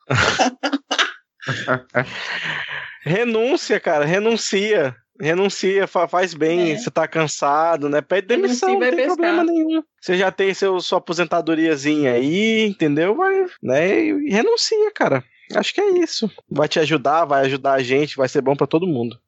Renúncia, cara, renuncia. Renuncia, faz bem, é. você tá cansado, né? Pede demissão, não tem pescar. problema nenhum. Você já tem seu, sua aposentadoriazinha aí, entendeu? Vai, né? E renuncia, cara. Acho que é isso. Vai te ajudar, vai ajudar a gente, vai ser bom para todo mundo.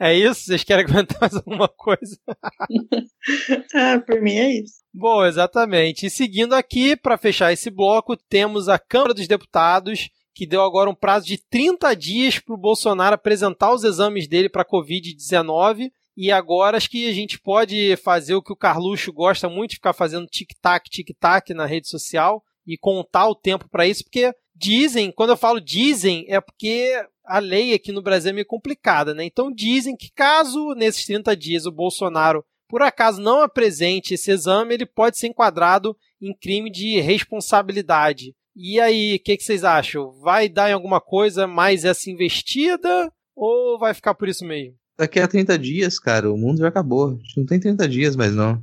É isso? Vocês querem comentar mais alguma coisa? ah, por mim é isso. Bom, exatamente. E seguindo aqui, para fechar esse bloco, temos a Câmara dos Deputados, que deu agora um prazo de 30 dias para o Bolsonaro apresentar os exames dele para Covid-19. E agora acho que a gente pode fazer o que o Carluxo gosta muito ficar fazendo tic-tac, tic-tac na rede social e contar o tempo para isso, porque dizem, quando eu falo dizem, é porque a lei aqui no Brasil é meio complicada, né? Então dizem que caso nesses 30 dias o Bolsonaro por acaso não apresente esse exame, ele pode ser enquadrado em crime de responsabilidade. E aí, o que, que, vocês acham? Vai dar em alguma coisa mais essa investida ou vai ficar por isso mesmo? Daqui a 30 dias, cara, o mundo já acabou. A gente não tem 30 dias mais, não.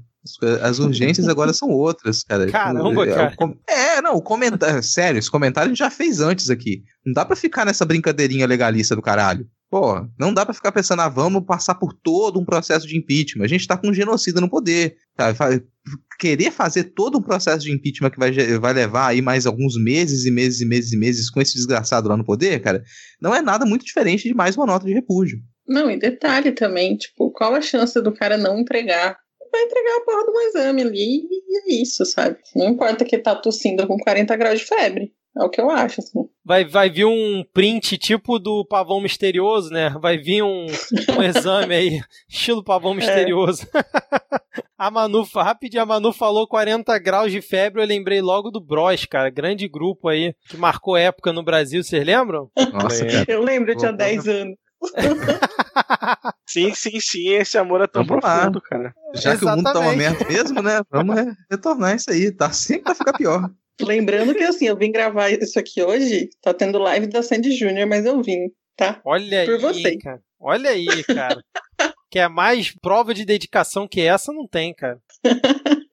As urgências agora são outras, cara. Caramba, é, cara. É, não, o comentário. Sério, esse comentário a gente já fez antes aqui. Não dá pra ficar nessa brincadeirinha legalista do caralho. Pô, não dá para ficar pensando, ah, vamos passar por todo um processo de impeachment. A gente tá com um genocida no poder. Tá? Querer fazer todo um processo de impeachment que vai, vai levar aí mais alguns meses e meses e meses e meses com esse desgraçado lá no poder, cara, não é nada muito diferente de mais uma nota de repúdio. Não, e detalhe também, tipo, qual a chance do cara não entregar? Vai entregar a porra do exame ali e é isso, sabe? Não importa que tá tossindo com 40 graus de febre. É o que eu acho, assim. Vai, vai vir um print tipo do pavão misterioso, né? Vai vir um, um exame aí, estilo pavão é. misterioso. É. a Manu, rapidinho, a Manu falou 40 graus de febre, eu lembrei logo do Bros, cara. Grande grupo aí, que marcou época no Brasil, vocês lembram? Nossa, cara. Eu lembro, eu tinha 10 anos. sim, sim, sim, esse amor é tão Vamos profundo, lá. cara. Já Exatamente. que o mundo tá uma merda mesmo, né? Vamos retornar isso aí, tá? Sempre vai ficar pior. Lembrando que assim, eu vim gravar isso aqui hoje, tá tendo live da Sandy Júnior, mas eu vim, tá? Olha Por aí, você. cara. Olha aí, cara. que é mais prova de dedicação que essa não tem, cara.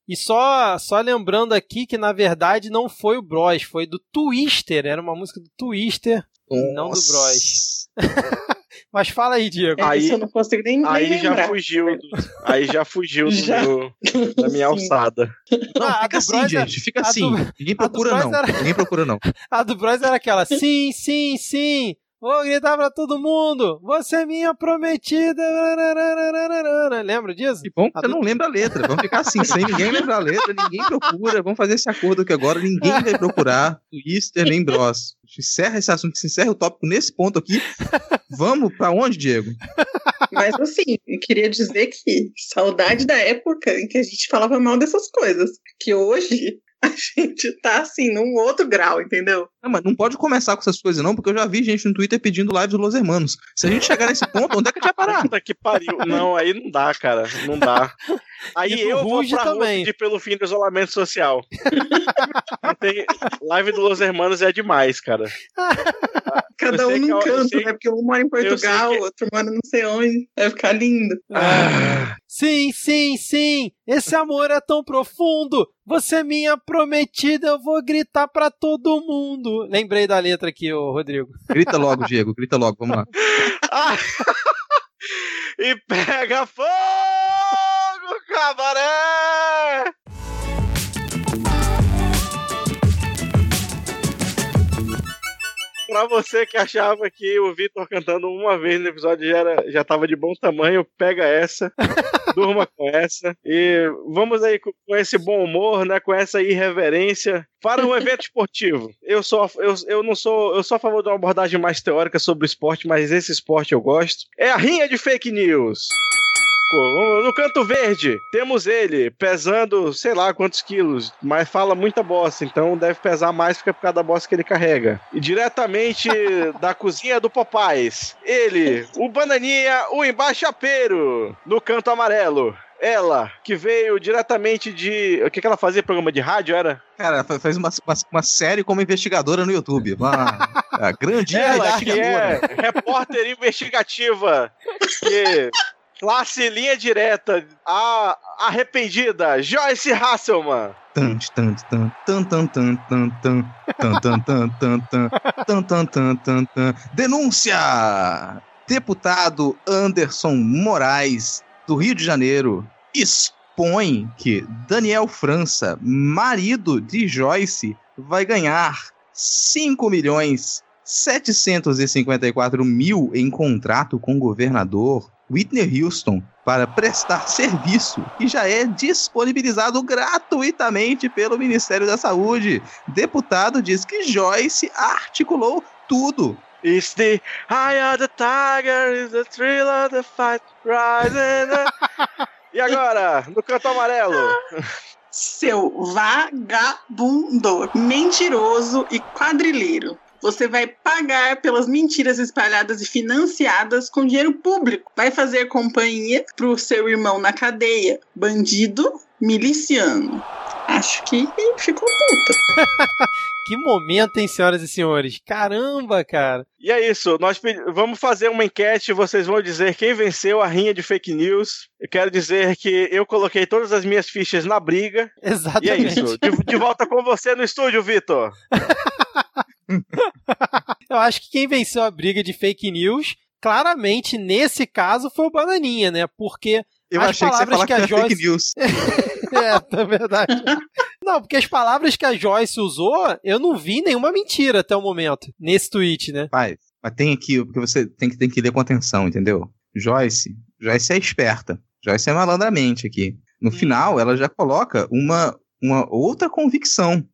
E só, só lembrando aqui que na verdade não foi o Bros, foi do Twister, era uma música do Twister, Nossa. não do Bros. Mas fala aí, Diego. É, aí, eu não consigo nem, nem aí lembrar. já fugiu, aí já fugiu já. Do, da minha alçada. Não, ah, fica assim, gente, fica assim. Do, Ninguém procura não. Era... Ninguém procura não. A do Bros era aquela, sim, sim, sim. Vou gritar pra todo mundo! Você é minha prometida! Lembra disso? E bom, você não lembra a letra. Vamos ficar assim, sem ninguém lembrar a letra, ninguém procura. Vamos fazer esse acordo aqui agora. Ninguém vai procurar Twister nem Bros. Encerra esse assunto, se encerra o tópico nesse ponto aqui. Vamos pra onde, Diego? Mas assim, eu queria dizer que saudade da época em que a gente falava mal dessas coisas. Que hoje a gente tá assim, num outro grau, entendeu? Não, mas não pode começar com essas coisas, não, porque eu já vi gente no Twitter pedindo live dos Los Hermanos. Se a gente chegar nesse ponto, onde é que a gente vai parar? Puta que pariu. Não, aí não dá, cara. Não dá. Aí eu vou pra também. pelo fim do isolamento social. Tem... Live do Los Hermanos é demais, cara. Cada um num canto, né? Porque um mora em Portugal, que... outro mora não sei onde. Vai ficar lindo. Ah. Sim, sim, sim. Esse amor é tão profundo. Você é minha prometida, eu vou gritar pra todo mundo. Lembrei da letra aqui, ô Rodrigo. Grita logo, Diego, grita logo, vamos lá. e pega fogo, cabaré! Pra você que achava que o Vitor cantando uma vez no episódio já, era, já tava de bom tamanho, pega essa, durma com essa. E vamos aí com, com, esse bom humor, né? Com essa irreverência para um evento esportivo. Eu sou, eu, eu não sou, eu sou a favor de uma abordagem mais teórica sobre o esporte, mas esse esporte eu gosto. É a rinha de fake news. No canto verde, temos ele pesando, sei lá quantos quilos, mas fala muita bosta, então deve pesar mais porque é por causa da bosta que ele carrega. E diretamente da cozinha do Popais, ele, o Bananinha, o embaixapeiro, no canto amarelo. Ela, que veio diretamente de. O que, que ela fazia? Programa de rádio, era? Cara, fez uma, uma, uma série como investigadora no YouTube. Uma, uma grande ela, que é repórter investigativa. Que Classe linha direta, a arrependida, Joyce Hasselman. Denúncia! Deputado Anderson Moraes, do Rio de Janeiro, expõe que Daniel França, marido de Joyce, vai ganhar 5 milhões 754 mil em contrato com o governador Whitney Houston para prestar serviço que já é disponibilizado gratuitamente pelo Ministério da Saúde. Deputado diz que Joyce articulou tudo. It's the eye of the tiger, is the thrill of the fight rising. e agora, no canto amarelo? Seu vagabundo, mentiroso e quadrilheiro. Você vai pagar pelas mentiras espalhadas e financiadas com dinheiro público. Vai fazer companhia pro seu irmão na cadeia. Bandido miliciano. Acho que ficou puta. que momento, hein, senhoras e senhores? Caramba, cara. E é isso, nós vamos fazer uma enquete, vocês vão dizer quem venceu a rinha de fake news. Eu quero dizer que eu coloquei todas as minhas fichas na briga. Exatamente. E é isso. De, de volta com você no estúdio, Vitor. Eu acho que quem venceu a briga de fake news, claramente, nesse caso, foi o Bananinha, né? Porque eu as achei palavras que, você que a Joyce. Fake news. é, é verdade. Não, porque as palavras que a Joyce usou, eu não vi nenhuma mentira até o momento, nesse tweet, né? Pai, mas tem aqui, porque você tem que, tem que ler com atenção, entendeu? Joyce, Joyce é esperta. Joyce é malandramente aqui. No hum. final, ela já coloca uma, uma outra convicção.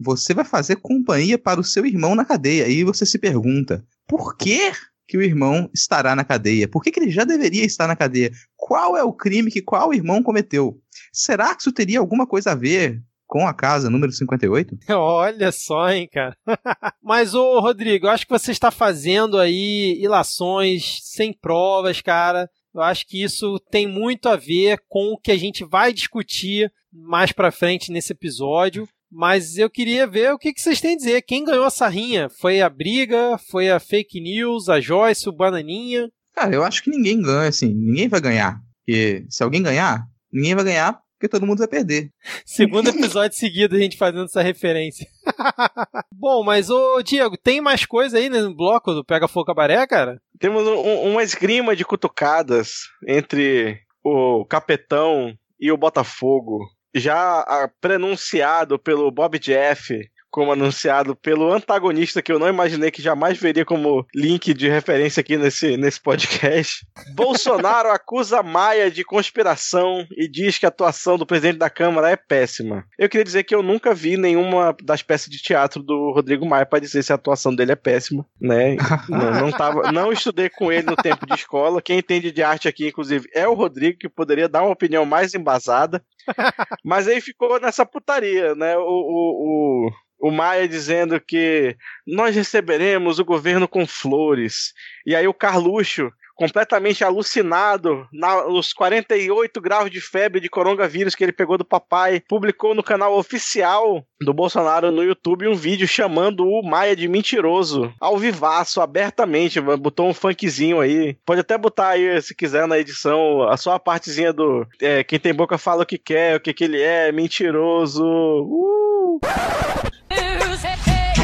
Você vai fazer companhia para o seu irmão na cadeia. Aí você se pergunta, por que que o irmão estará na cadeia? Por que, que ele já deveria estar na cadeia? Qual é o crime que qual irmão cometeu? Será que isso teria alguma coisa a ver com a casa número 58? Olha só, hein, cara. Mas, ô Rodrigo, eu acho que você está fazendo aí ilações sem provas, cara. Eu acho que isso tem muito a ver com o que a gente vai discutir mais pra frente nesse episódio. Mas eu queria ver o que, que vocês têm a dizer. Quem ganhou essa rinha? Foi a briga? Foi a fake news? A Joyce? O Bananinha? Cara, eu acho que ninguém ganha, assim. Ninguém vai ganhar. Porque se alguém ganhar, ninguém vai ganhar porque todo mundo vai perder. Segundo episódio seguido a gente fazendo essa referência. Bom, mas ô Diego, tem mais coisa aí no bloco do Pega Fogo Cabaré, cara? Temos um, uma esgrima de cutucadas entre o Capetão e o Botafogo já ah, prenunciado pelo Bob Jeff como anunciado pelo antagonista que eu não imaginei que jamais veria como link de referência aqui nesse, nesse podcast. Bolsonaro acusa Maia de conspiração e diz que a atuação do presidente da Câmara é péssima. Eu queria dizer que eu nunca vi nenhuma das peças de teatro do Rodrigo Maia para dizer se a atuação dele é péssima, né? não, não, tava, não estudei com ele no tempo de escola. Quem entende de arte aqui, inclusive, é o Rodrigo, que poderia dar uma opinião mais embasada. Mas aí ficou nessa putaria, né? O, o, o, o Maia dizendo que nós receberemos o governo com flores. E aí o Carluxo, completamente alucinado, nos 48 graus de febre de coronavírus que ele pegou do papai, publicou no canal oficial do Bolsonaro no YouTube um vídeo chamando o Maia de mentiroso, ao vivaço, abertamente, botou um funkzinho aí. Pode até botar aí, se quiser, na edição, a sua partezinha do é, quem tem boca fala o que quer, o que, que ele é, mentiroso. Uh!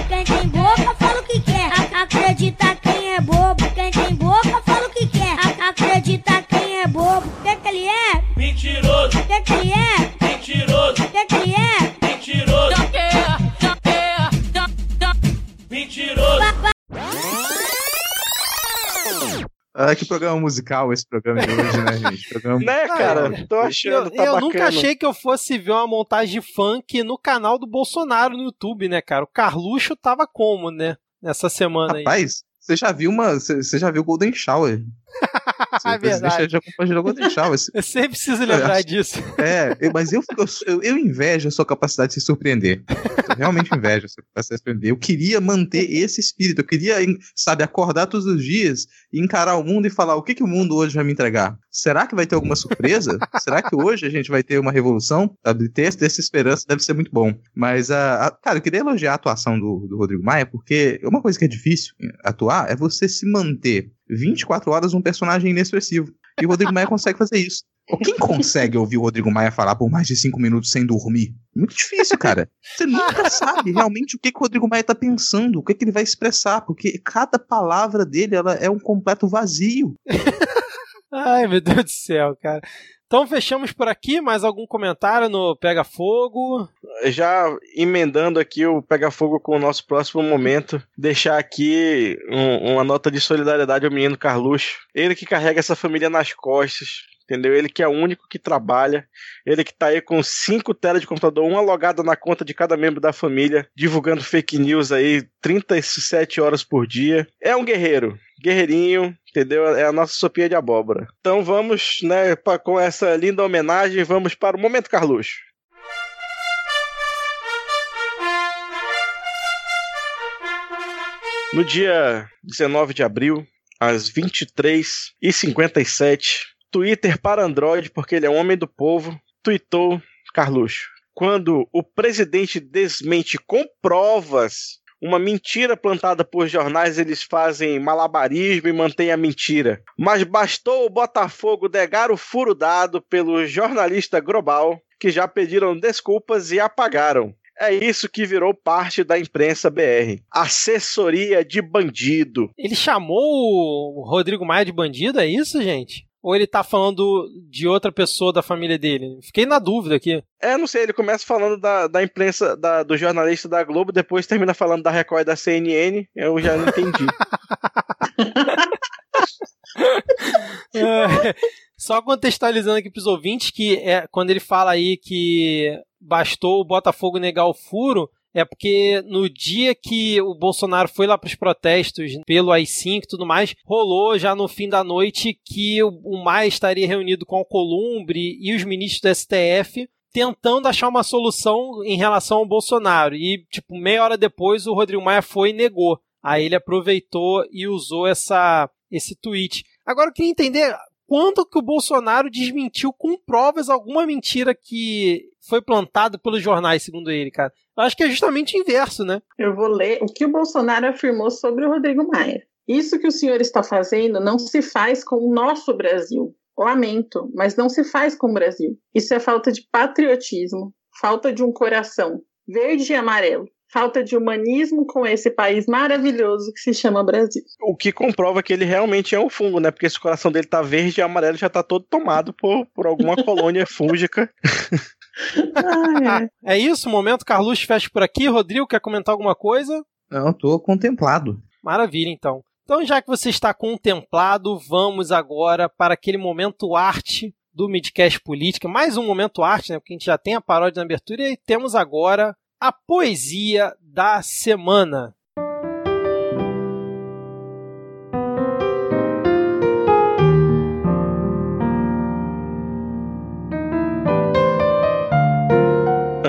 Quem tem boca fala o que quer. Acredita Ah, que programa musical esse programa de hoje, né, gente? Programa... Né, cara? Tô achando, eu, tá eu nunca achei que eu fosse ver uma montagem funk no canal do Bolsonaro no YouTube, né, cara? O Carluxo tava como, né? Nessa semana aí. Rapaz, você já viu uma. Você já viu Golden Shower? É verdade. Já compartilhou Golden Shower. Eu sempre preciso lembrar acho- disso. É, eu- mas eu, eu, eu invejo a sua capacidade de se surpreender. Eu realmente invejo a sua capacidade de se surpreender. Eu queria manter esse espírito. Eu queria, sabe, acordar todos os dias e encarar o mundo e falar o que, que o mundo hoje vai me entregar. Será que vai ter alguma surpresa? Será que hoje a gente vai ter uma revolução? Sabe, ter, ter essa esperança deve ser muito bom. Mas, a, a- cara, eu queria elogiar a atuação do, do Rodrigo Maia, porque uma coisa que é difícil atuar é você se manter 24 horas um personagem inexpressivo. E o Rodrigo Maia consegue fazer isso. Quem consegue ouvir o Rodrigo Maia falar por mais de cinco minutos sem dormir? Muito difícil, cara. Você nunca sabe realmente o que, que o Rodrigo Maia tá pensando, o que, que ele vai expressar, porque cada palavra dele ela é um completo vazio. Ai, meu Deus do céu, cara. Então fechamos por aqui. Mais algum comentário no Pega Fogo? Já emendando aqui o Pega Fogo com o nosso próximo momento, deixar aqui um- uma nota de solidariedade ao menino Carluxo. Ele que carrega essa família nas costas. Entendeu? Ele que é o único que trabalha, ele que tá aí com cinco telas de computador, uma logada na conta de cada membro da família, divulgando fake news aí 37 horas por dia. É um guerreiro, guerreirinho, entendeu? É a nossa sopinha de abóbora. Então vamos, né, pra- com essa linda homenagem, vamos para o Momento Carluxo. No dia 19 de abril, às 23h57, Twitter para Android, porque ele é um homem do povo, tweetou Carluxo. Quando o presidente desmente com provas uma mentira plantada por jornais, eles fazem malabarismo e mantêm a mentira. Mas bastou o Botafogo negar o furo dado pelo jornalista Global, que já pediram desculpas e apagaram. É isso que virou parte da imprensa BR. Assessoria de bandido. Ele chamou o Rodrigo Maia de bandido, é isso, gente? Ou ele tá falando de outra pessoa da família dele? Fiquei na dúvida aqui. É, não sei, ele começa falando da, da imprensa, da- do jornalista da Globo, depois termina falando da Record da CNN, eu já não entendi. É, Só contextualizando aqui pros ouvintes que é, quando ele fala aí que bastou o Botafogo negar o furo, é porque no dia que o Bolsonaro foi lá pros protestos pelo AI-5 e tudo mais, rolou já no fim da noite que o, o Maia estaria reunido com o Columbre e os ministros do STF tentando achar uma solução em relação ao Bolsonaro. E, tipo, meia hora depois o Rodrigo Maia foi e negou. Aí ele aproveitou e usou essa, esse tweet. Agora eu queria entender quando que o Bolsonaro desmentiu com provas alguma mentira que foi plantada pelos jornais, segundo ele, cara. Acho que é justamente o inverso, né? Eu vou ler o que o Bolsonaro afirmou sobre o Rodrigo Maia. Isso que o senhor está fazendo não se faz com o nosso Brasil. Lamento, mas não se faz com o Brasil. Isso é falta de patriotismo, falta de um coração verde e amarelo, falta de humanismo com esse país maravilhoso que se chama Brasil. o que comprova que ele realmente é um fungo, né? Porque esse coração dele tá verde e amarelo já tá todo tomado por, por alguma colônia fúngica. Ah, é. É isso, momento Carluxo fecha por aqui. Rodrigo, quer comentar alguma coisa? Não, tô contemplado. Maravilha, então. Então, já que você está contemplado, vamos agora para aquele momento arte do Midcast Política. Mais um momento arte, né? Porque a gente já tem a paródia na abertura e temos agora a poesia da semana.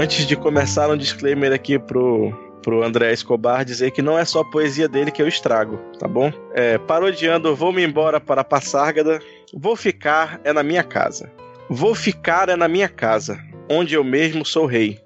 Antes de começar, um disclaimer aqui pro, pro André Escobar dizer que não é só a poesia dele que eu estrago, tá bom? É, parodiando Vou-me embora para Passárgada, vou ficar é na minha casa. Vou ficar é na minha casa, onde eu mesmo sou rei.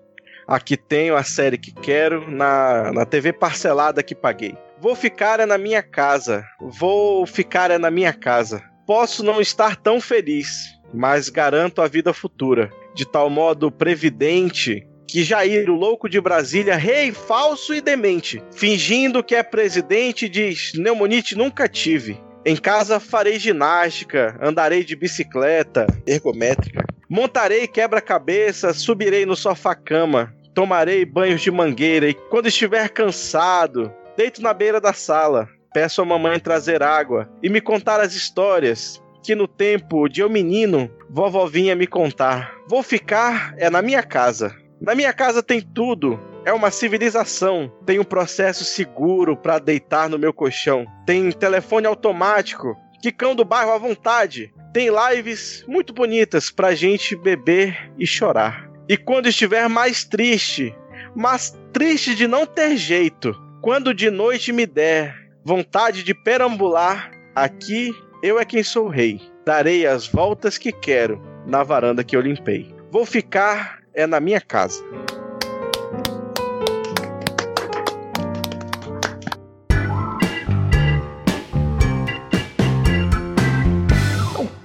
Aqui tenho a série que quero, na, na TV parcelada que paguei. Vou ficar é na minha casa, vou ficar é na minha casa. Posso não estar tão feliz, mas garanto a vida futura. De tal modo previdente que Jair, o louco de Brasília, rei falso e demente, fingindo que é presidente, diz: Neumonite nunca tive. Em casa farei ginástica, andarei de bicicleta ergométrica, montarei quebra-cabeça, subirei no sofá-cama, tomarei banhos de mangueira e quando estiver cansado, deito na beira da sala, peço à mamãe trazer água e me contar as histórias que no tempo de eu menino, vovó vinha me contar. Vou ficar é na minha casa. Na minha casa tem tudo. É uma civilização. Tem um processo seguro para deitar no meu colchão. Tem telefone automático. Que cão do bairro à vontade. Tem lives muito bonitas pra gente beber e chorar. E quando estiver mais triste, mas triste de não ter jeito, quando de noite me der vontade de perambular, aqui eu é quem sou rei. Darei as voltas que quero na varanda que eu limpei. Vou ficar é na minha casa.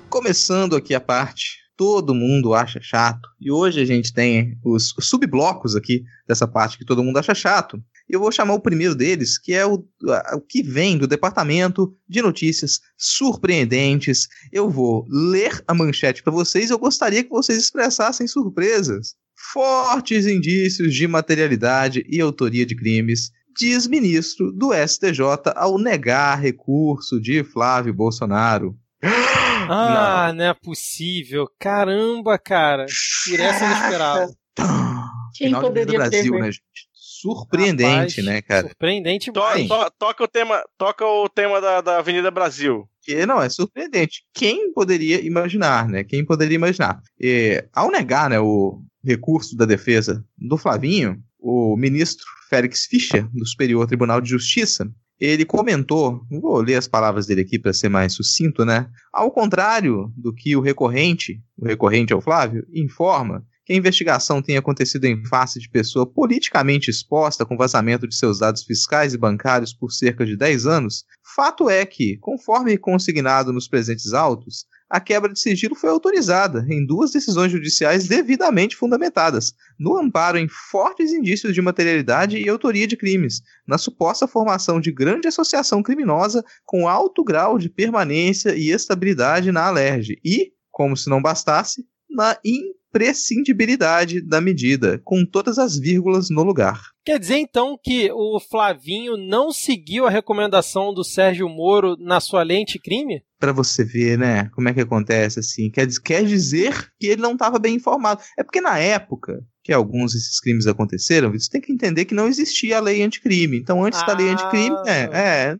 começando aqui a parte todo mundo acha chato. E hoje a gente tem os subblocos aqui dessa parte que todo mundo acha chato. E eu vou chamar o primeiro deles, que é o, o que vem do departamento de notícias surpreendentes. Eu vou ler a manchete para vocês. Eu gostaria que vocês expressassem surpresas. Fortes indícios de materialidade e autoria de crimes diz ministro do STJ ao negar recurso de Flávio Bolsonaro. Ah, não. não é possível. Caramba, cara. Por essa eu não esperava. Quem Final de poderia Brasil, prever? né, gente? Surpreendente, Rapaz, né, cara? Surpreendente To- to- toca o tema, toca o tema da, da Avenida Brasil. Que, não, é surpreendente. Quem poderia imaginar, né? Quem poderia imaginar? E, ao negar né, o recurso da defesa do Flavinho, o ministro Félix Fischer, do Superior Tribunal de Justiça, ele comentou, vou ler as palavras dele aqui para ser mais sucinto, né? Ao contrário do que o recorrente, o recorrente é o Flávio, informa que a investigação tenha acontecido em face de pessoa politicamente exposta com vazamento de seus dados fiscais e bancários por cerca de 10 anos, fato é que, conforme consignado nos presentes autos, a quebra de sigilo foi autorizada em duas decisões judiciais devidamente fundamentadas, no amparo em fortes indícios de materialidade e autoria de crimes, na suposta formação de grande associação criminosa com alto grau de permanência e estabilidade na alerge e, como se não bastasse, na imprescindibilidade da medida, com todas as vírgulas no lugar. Quer dizer então que o Flavinho não seguiu a recomendação do Sérgio Moro na sua lente crime? Pra você ver, né, como é que acontece assim. Quer, quer dizer que ele não estava bem informado. É porque na época que alguns desses crimes aconteceram, você tem que entender que não existia a lei anticrime. Então, antes da lei Ah. anticrime, é, é,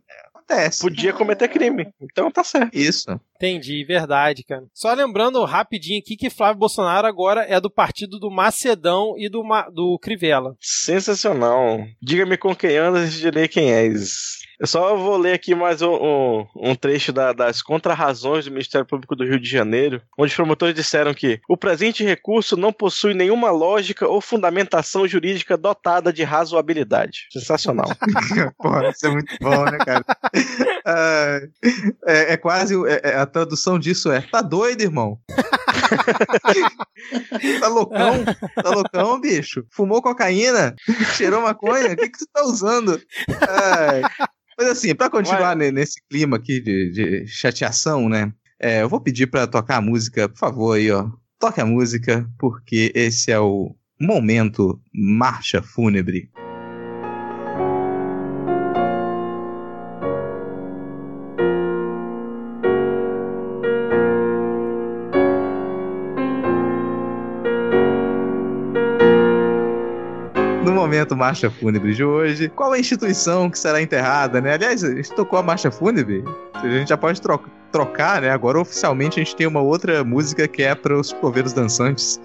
acontece. Podia cometer crime. Então tá certo. Isso. Entendi, verdade, cara. Só lembrando rapidinho aqui que Flávio Bolsonaro agora é do partido do Macedão e do, Ma- do Crivella. Sensacional. Diga-me com quem andas e direi quem és. Eu só vou ler aqui mais um, um- um trecho da- das contrarrazões do Ministério Público do Rio de Janeiro, onde os promotores disseram que o presente recurso não possui nenhuma lógica ou fundamentação jurídica dotada de razoabilidade. Sensacional. Porra, isso é muito bom, né, cara? Ah, é, é quase. é- é- a tradução disso é: tá doido, irmão? tá loucão? Tá loucão, bicho? Fumou cocaína? Cheirou maconha? O que, que tu tá usando? Ai. Mas assim, pra continuar ne- nesse clima aqui de, de chateação, né? é, eu vou pedir pra tocar a música, por favor, aí, ó. Toque a música, porque esse é o momento marcha fúnebre. Marcha fúnebre de hoje, qual a instituição que será enterrada, né? Aliás, a gente tocou a marcha fúnebre, a gente já pode tro- trocar, né? Agora oficialmente a gente tem uma outra música que é para os poveiros dançantes.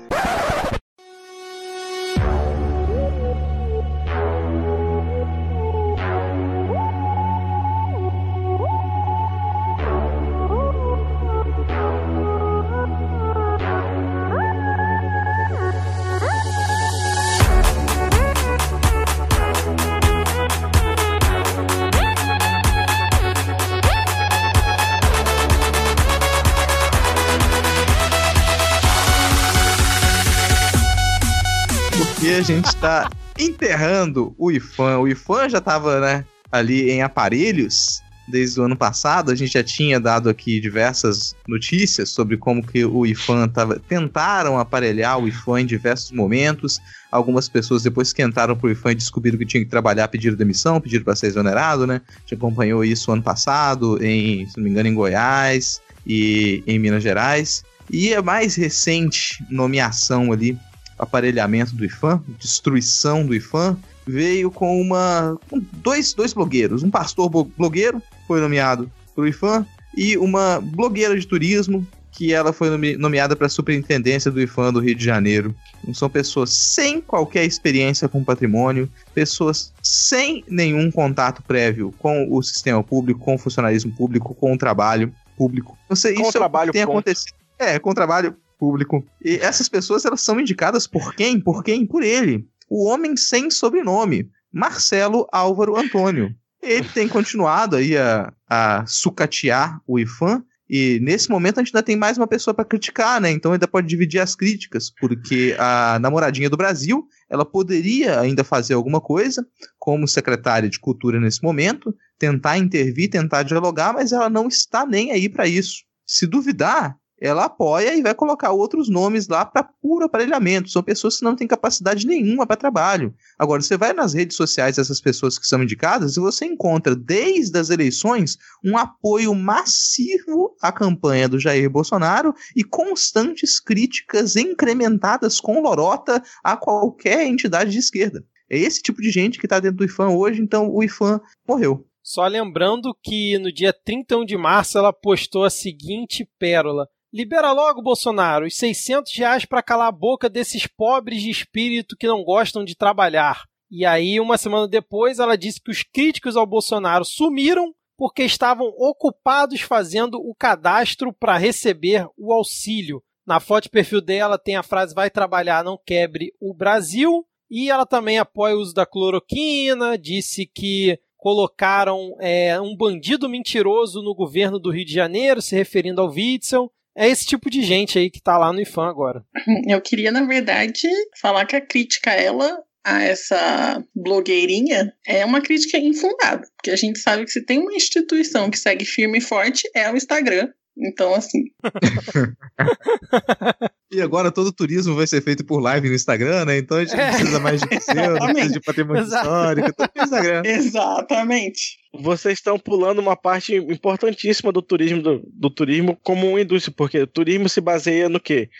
A gente está enterrando o IFAM. O IFAM já estava, né, ali em aparelhos desde o ano passado. A gente já tinha dado aqui diversas notícias sobre como que o IFAM tava, tentaram aparelhar o IFAM em diversos momentos. Algumas pessoas depois que entraram pro IFAM e descobriram que tinha que trabalhar, pediram demissão, pediram para ser exonerado, né? A gente acompanhou isso ano passado, em, se não me engano, em Goiás e em Minas Gerais. E a mais recente nomeação ali, aparelhamento do IFAM, destruição do IFAM, veio com uma com dois, dois blogueiros, um pastor blogueiro foi nomeado para o IFAM e uma blogueira de turismo que ela foi nome- nomeada para a superintendência do IFAM do Rio de Janeiro. Então, são pessoas sem qualquer experiência com patrimônio, pessoas sem nenhum contato prévio com o sistema público, com o funcionalismo público, com o trabalho público. Você, Com isso trabalho, é o que tem ponto. acontecido. É, com o trabalho público. E essas pessoas elas são indicadas por quem? Por quem? Por ele. O homem sem sobrenome, Marcelo Álvaro Antônio. Ele tem continuado aí a, a sucatear o IFAM E nesse momento a gente ainda tem mais uma pessoa para criticar, né? Então ainda pode dividir as críticas, porque a namoradinha do Brasil, ela poderia ainda fazer alguma coisa, como secretária de cultura nesse momento, tentar intervir, tentar dialogar, mas ela não está nem aí para isso. Se duvidar, ela apoia e vai colocar outros nomes lá para puro aparelhamento. São pessoas que não têm capacidade nenhuma para trabalho. Agora, você vai nas redes sociais dessas pessoas que são indicadas e você encontra, desde as eleições, um apoio massivo à campanha do Jair Bolsonaro e constantes críticas incrementadas com lorota a qualquer entidade de esquerda. É esse tipo de gente que está dentro do IFAM hoje, então o IFAM morreu. Só lembrando que no dia 31 de março ela postou a seguinte pérola. Libera logo, Bolsonaro, os 600 reais para calar a boca desses pobres de espírito que não gostam de trabalhar. E aí, uma semana depois, ela disse que os críticos ao Bolsonaro sumiram porque estavam ocupados fazendo o cadastro para receber o auxílio. Na foto de perfil dela tem a frase vai trabalhar, não quebre o Brasil. E ela também apoia o uso da cloroquina, disse que colocaram é, um bandido mentiroso no governo do Rio de Janeiro, se referindo ao Witzel. É esse tipo de gente aí que tá lá no IFAM agora. Eu queria, na verdade, falar que a crítica a ela, a essa blogueirinha, é uma crítica infundada. Porque a gente sabe que se tem uma instituição que segue firme e forte, é o Instagram. Então, assim. e agora todo o turismo vai ser feito por live no Instagram, né? Então a gente não precisa mais de museu, não precisa de patrimônio Exato. histórico, tudo no Instagram. Exatamente. Vocês estão pulando uma parte importantíssima do turismo, do, do turismo como uma indústria, porque o turismo se baseia no quê?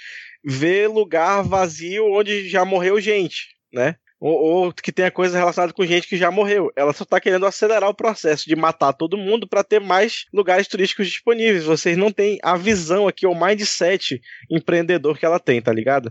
Ver lugar vazio onde já morreu gente, né? Ou, ou, que tenha coisa relacionada com gente que já morreu. Ela só tá querendo acelerar o processo de matar todo mundo para ter mais lugares turísticos disponíveis. Vocês não têm a visão aqui, o mindset empreendedor que ela tem, tá ligado?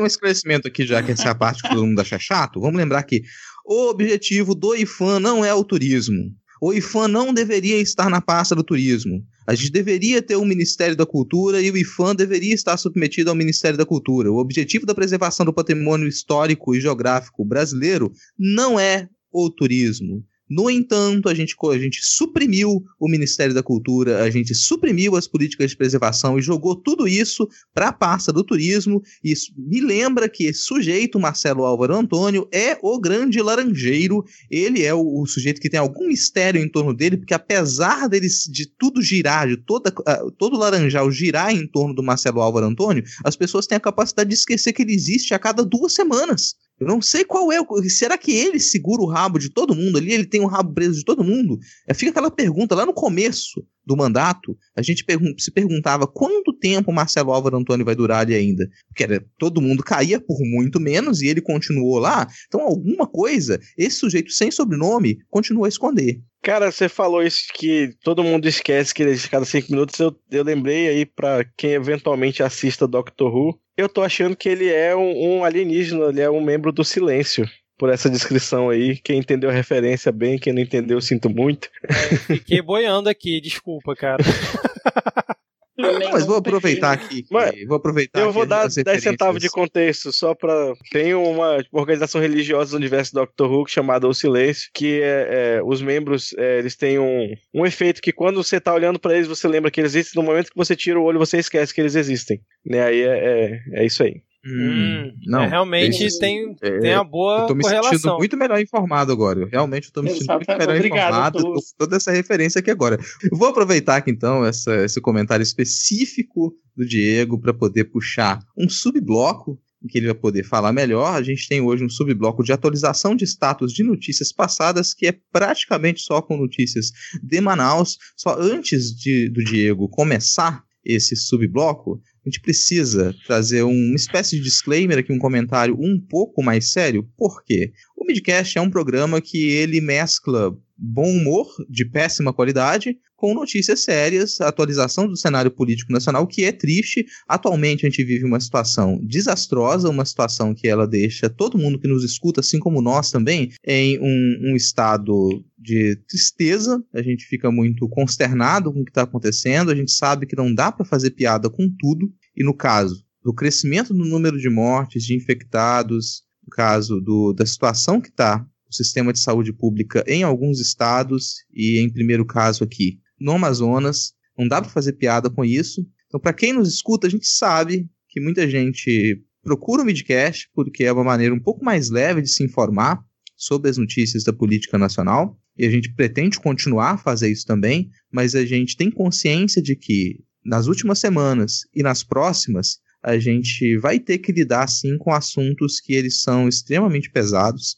um esclarecimento aqui, já que essa é a parte que todo mundo acha chato. Vamos lembrar que o objetivo do IFAM não é o turismo. O IFAM não deveria estar na pasta do turismo. A gente deveria ter um Ministério da Cultura e o IFAM deveria estar submetido ao Ministério da Cultura. O objetivo da preservação do patrimônio histórico e geográfico brasileiro não é o turismo. No entanto, a gente, a gente suprimiu o Ministério da Cultura, a gente suprimiu as políticas de preservação e jogou tudo isso para a pasta do turismo. Isso me lembra que esse sujeito, Marcelo Álvaro Antônio, é o grande laranjeiro. Ele é o, o sujeito que tem algum mistério em torno dele, porque apesar dele, de tudo girar, de toda, uh, todo laranjal girar em torno do Marcelo Álvaro Antônio, as pessoas têm a capacidade de esquecer que ele existe a cada duas semanas. Eu não sei qual é. Será que ele segura o rabo de todo mundo ali? Ele tem o rabo preso de todo mundo? É, fica aquela pergunta lá no começo do mandato. A gente pergun se perguntava quanto tempo Marcelo Álvaro Antônio vai durar ali ainda. Porque era, todo mundo caía por muito menos e ele continuou lá. Então, alguma coisa, esse sujeito sem sobrenome continua a esconder. Cara, você falou isso que todo mundo esquece que ele existe cada cinco minutos. Eu, eu lembrei aí para quem eventualmente assista Doctor Who. Eu tô achando que ele é um, um alienígena, ele é um membro do silêncio por essa descrição aí. Quem entendeu a referência bem, quem não entendeu, sinto muito. É, fiquei boiando aqui, desculpa, cara. Não, mas vou aproveitar aqui. Mas vou aproveitar eu vou dar 10 centavos de contexto só para tem uma organização religiosa do universo Doctor Who chamada O Silêncio, que é, é os membros é, eles têm um, um efeito que quando você tá olhando para eles você lembra que eles existem. No momento que você tira o olho você esquece que eles existem. Né? Aí é, é, é isso aí. Hum, não, é, realmente é, tem, é, tem a boa eu tô me correlação. sentindo muito melhor informado agora. Eu realmente estou me sentindo muito melhor Obrigado, informado com toda essa referência aqui agora. Eu vou aproveitar aqui então essa, esse comentário específico do Diego para poder puxar um subbloco em que ele vai poder falar melhor. A gente tem hoje um subbloco de atualização de status de notícias passadas, que é praticamente só com notícias de Manaus. Só antes de, do Diego começar esse subbloco, a gente precisa trazer uma espécie de disclaimer aqui, um comentário um pouco mais sério. Por quê? O Midcast é um programa que ele mescla bom humor de péssima qualidade com notícias sérias, atualização do cenário político nacional, que é triste. Atualmente a gente vive uma situação desastrosa, uma situação que ela deixa todo mundo que nos escuta, assim como nós também, em um, um estado de tristeza. A gente fica muito consternado com o que está acontecendo. A gente sabe que não dá para fazer piada com tudo. E no caso do crescimento do número de mortes, de infectados, no caso do, da situação que está o sistema de saúde pública em alguns estados e, em primeiro caso aqui, no Amazonas. Não dá para fazer piada com isso. Então, para quem nos escuta, a gente sabe que muita gente procura o Midcast porque é uma maneira um pouco mais leve de se informar sobre as notícias da política nacional. E a gente pretende continuar a fazer isso também, mas a gente tem consciência de que nas últimas semanas e nas próximas a gente vai ter que lidar sim com assuntos que eles são extremamente pesados.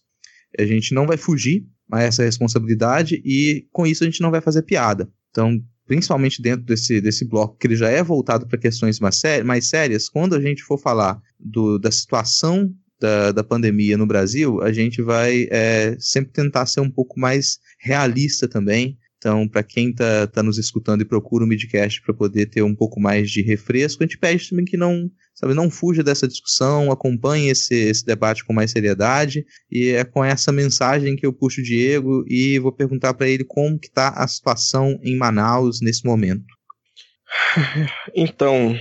A gente não vai fugir a essa responsabilidade e com isso a gente não vai fazer piada. Então, principalmente dentro desse, desse bloco que ele já é voltado para questões mais, mais, sérias, quando a gente for falar do, da situação da, da pandemia no Brasil, a gente vai é, sempre tentar ser um pouco mais realista também. Então, para quem está tá nos escutando e procura o Midcast para poder ter um pouco mais de refresco, a gente pede também que não, sabe, não fuja dessa discussão, acompanhe esse, esse debate com mais seriedade. E é com essa mensagem que eu puxo o Diego e vou perguntar para ele como que está a situação em Manaus nesse momento. Então,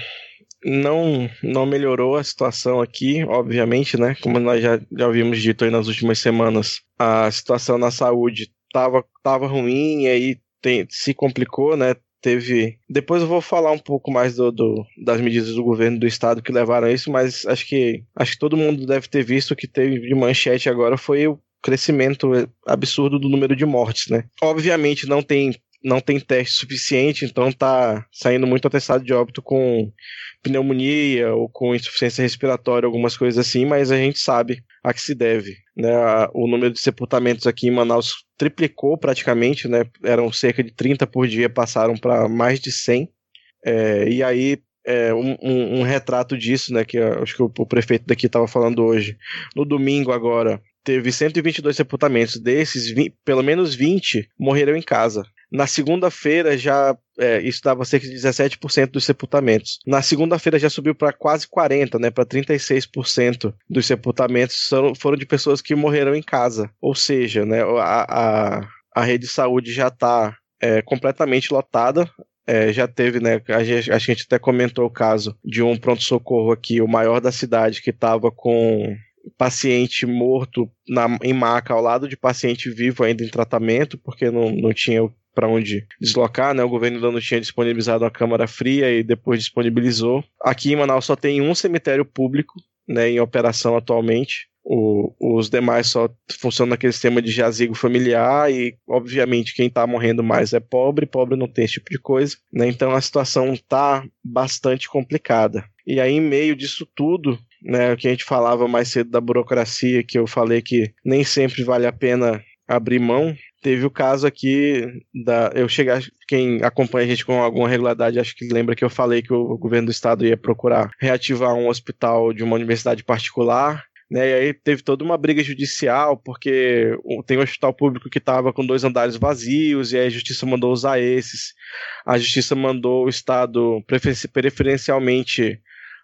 não não melhorou a situação aqui, obviamente, né? Como nós já, já havíamos dito aí nas últimas semanas, a situação na saúde estava tava ruim e aí tem, se complicou, né? Teve. Depois eu vou falar um pouco mais do, do, das medidas do governo do estado que levaram a isso, mas acho que acho que todo mundo deve ter visto que teve de manchete agora foi o crescimento absurdo do número de mortes, né? Obviamente não tem não tem teste suficiente, então tá saindo muito atestado de óbito com pneumonia ou com insuficiência respiratória, algumas coisas assim, mas a gente sabe a que se deve. Né? O número de sepultamentos aqui em Manaus triplicou praticamente, né? eram cerca de 30 por dia, passaram para mais de 100. É, e aí, é, um, um, um, retrato disso, né, que acho que o, o prefeito daqui estava falando hoje. No domingo agora, teve 122 sepultamentos, desses, 20, pelo menos 20 morreram em casa. Na segunda-feira já é, isso dava cerca de 17% dos sepultamentos. Na segunda-feira já subiu para quase 40%, né, para 36% dos sepultamentos foram de pessoas que morreram em casa. Ou seja, né, a, a, a rede de saúde já está é, completamente lotada. É, já teve, né? A gente, a gente até comentou o caso de um pronto-socorro aqui, o maior da cidade, que estava com paciente morto na, em maca ao lado de paciente vivo ainda em tratamento, porque não, não tinha para onde deslocar, né? O governo ainda não tinha disponibilizado a câmara fria e depois disponibilizou. Aqui em Manaus só tem um cemitério público, né, em operação atualmente. O, os demais só funcionam naquele sistema de jazigo familiar e, obviamente, quem está morrendo mais é pobre, pobre não tem esse tipo de coisa, né? Então a situação está bastante complicada. E aí, em meio disso tudo, né, o que a gente falava mais cedo da burocracia, que eu falei que nem sempre vale a pena abrir mão, Teve o caso aqui da. Eu chegar. Quem acompanha a gente com alguma regularidade, acho que lembra que eu falei que o governo do estado ia procurar reativar um hospital de uma universidade particular. Né, e aí teve toda uma briga judicial, porque tem um hospital público que estava com dois andares vazios, e aí a justiça mandou usar esses. A justiça mandou o Estado preferencialmente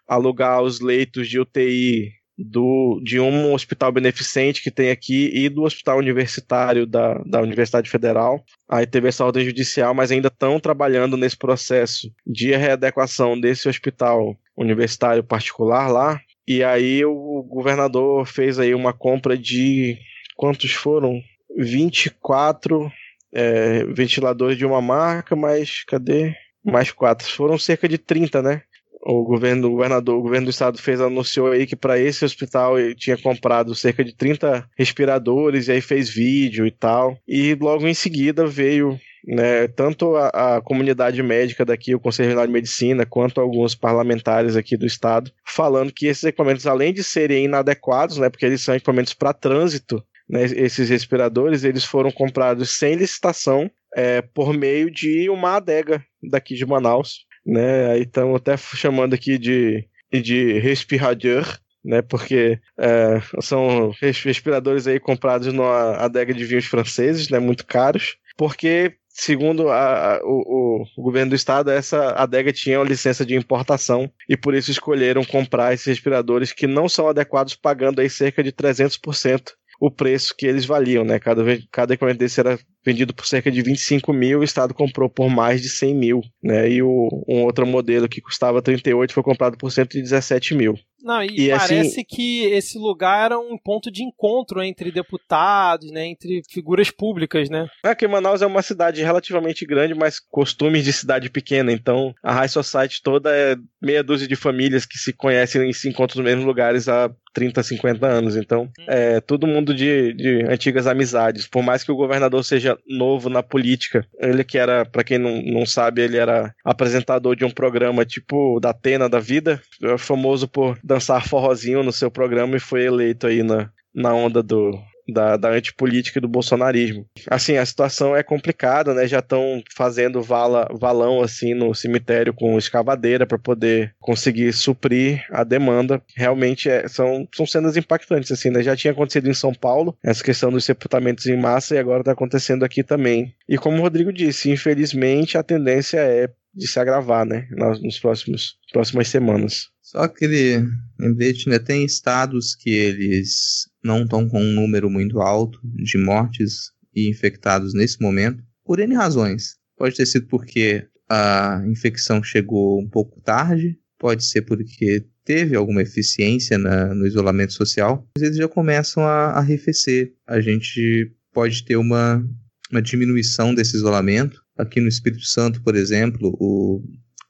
alugar os leitos de UTI do, de um hospital beneficente que tem aqui e do hospital universitário da, da Universidade Federal. Aí teve essa ordem judicial, mas ainda estão trabalhando nesse processo de readequação desse hospital universitário particular lá. E aí o governador fez aí uma compra de quantos foram? 24 é, ventiladores de uma marca, mas cadê? Mais quatro. Foram cerca de 30, né? O governo, o governador, o governo do estado fez anunciou aí que para esse hospital ele tinha comprado cerca de 30 respiradores e aí fez vídeo e tal. E logo em seguida veio né, tanto a, a, comunidade médica daqui, o Conselho de Medicina, quanto alguns parlamentares aqui do estado, falando que esses equipamentos, além de serem inadequados, né, porque eles são equipamentos para trânsito, né, esses respiradores, eles foram comprados sem licitação é, por meio de uma adega daqui de Manaus né? Aí estamos até chamando aqui de, de respirador, né? Porque é, são respiradores aí comprados numa adega de vinhos franceses, né? Muito caros, porque segundo a, a, o, o, governo do estado, essa adega tinha uma licença de importação e por isso escolheram comprar esses respiradores que não são adequados, pagando aí cerca de 300% o preço que eles valiam, né? Cada, cada equipamento desse era vendido por cerca de 25 mil, o Estado comprou por mais de 100 mil, né? E o, um outro modelo que custava 38 foi comprado por 117 mil. Não, e, E, parece assim- que esse lugar era um ponto de encontro entre deputados, né, entre figuras públicas, né? É que Manaus é uma cidade relativamente grande, mas costumes de cidade pequena. Então, a High Society toda é meia dúzia de famílias que se conhecem e se encontram nos mesmos lugares há 30, 50 anos. Então, é todo mundo de, de antigas amizades. Por mais que o governador seja novo na política, ele que era, pra quem não, não sabe, ele era apresentador de um programa tipo da Atena da vida, é famoso por dançar forrozinho no seu programa e foi eleito aí na, na onda do, da, da antipolítica e do bolsonarismo. Assim, a situação é complicada, né? Já estão fazendo vala, valão assim no cemitério com escavadeira para poder conseguir suprir a demanda. Realmente é- são, são cenas impactantes, assim, né? Já tinha acontecido em São Paulo, essa questão dos sepultamentos em massa, e agora está acontecendo aqui também. E como o Rodrigo disse, infelizmente a tendência é de se agravar, né? Nos próximos próximas semanas. Só aquele lembrete, né? Tem estados que eles não estão com um número muito alto de mortes e infectados nesse momento, por N razões. Pode ter sido porque a infecção chegou um pouco tarde, pode ser porque teve alguma eficiência na- no isolamento social, mas eles já começam a arrefecer. A gente pode ter uma, uma diminuição desse isolamento. Aqui no Espírito Santo, por exemplo, o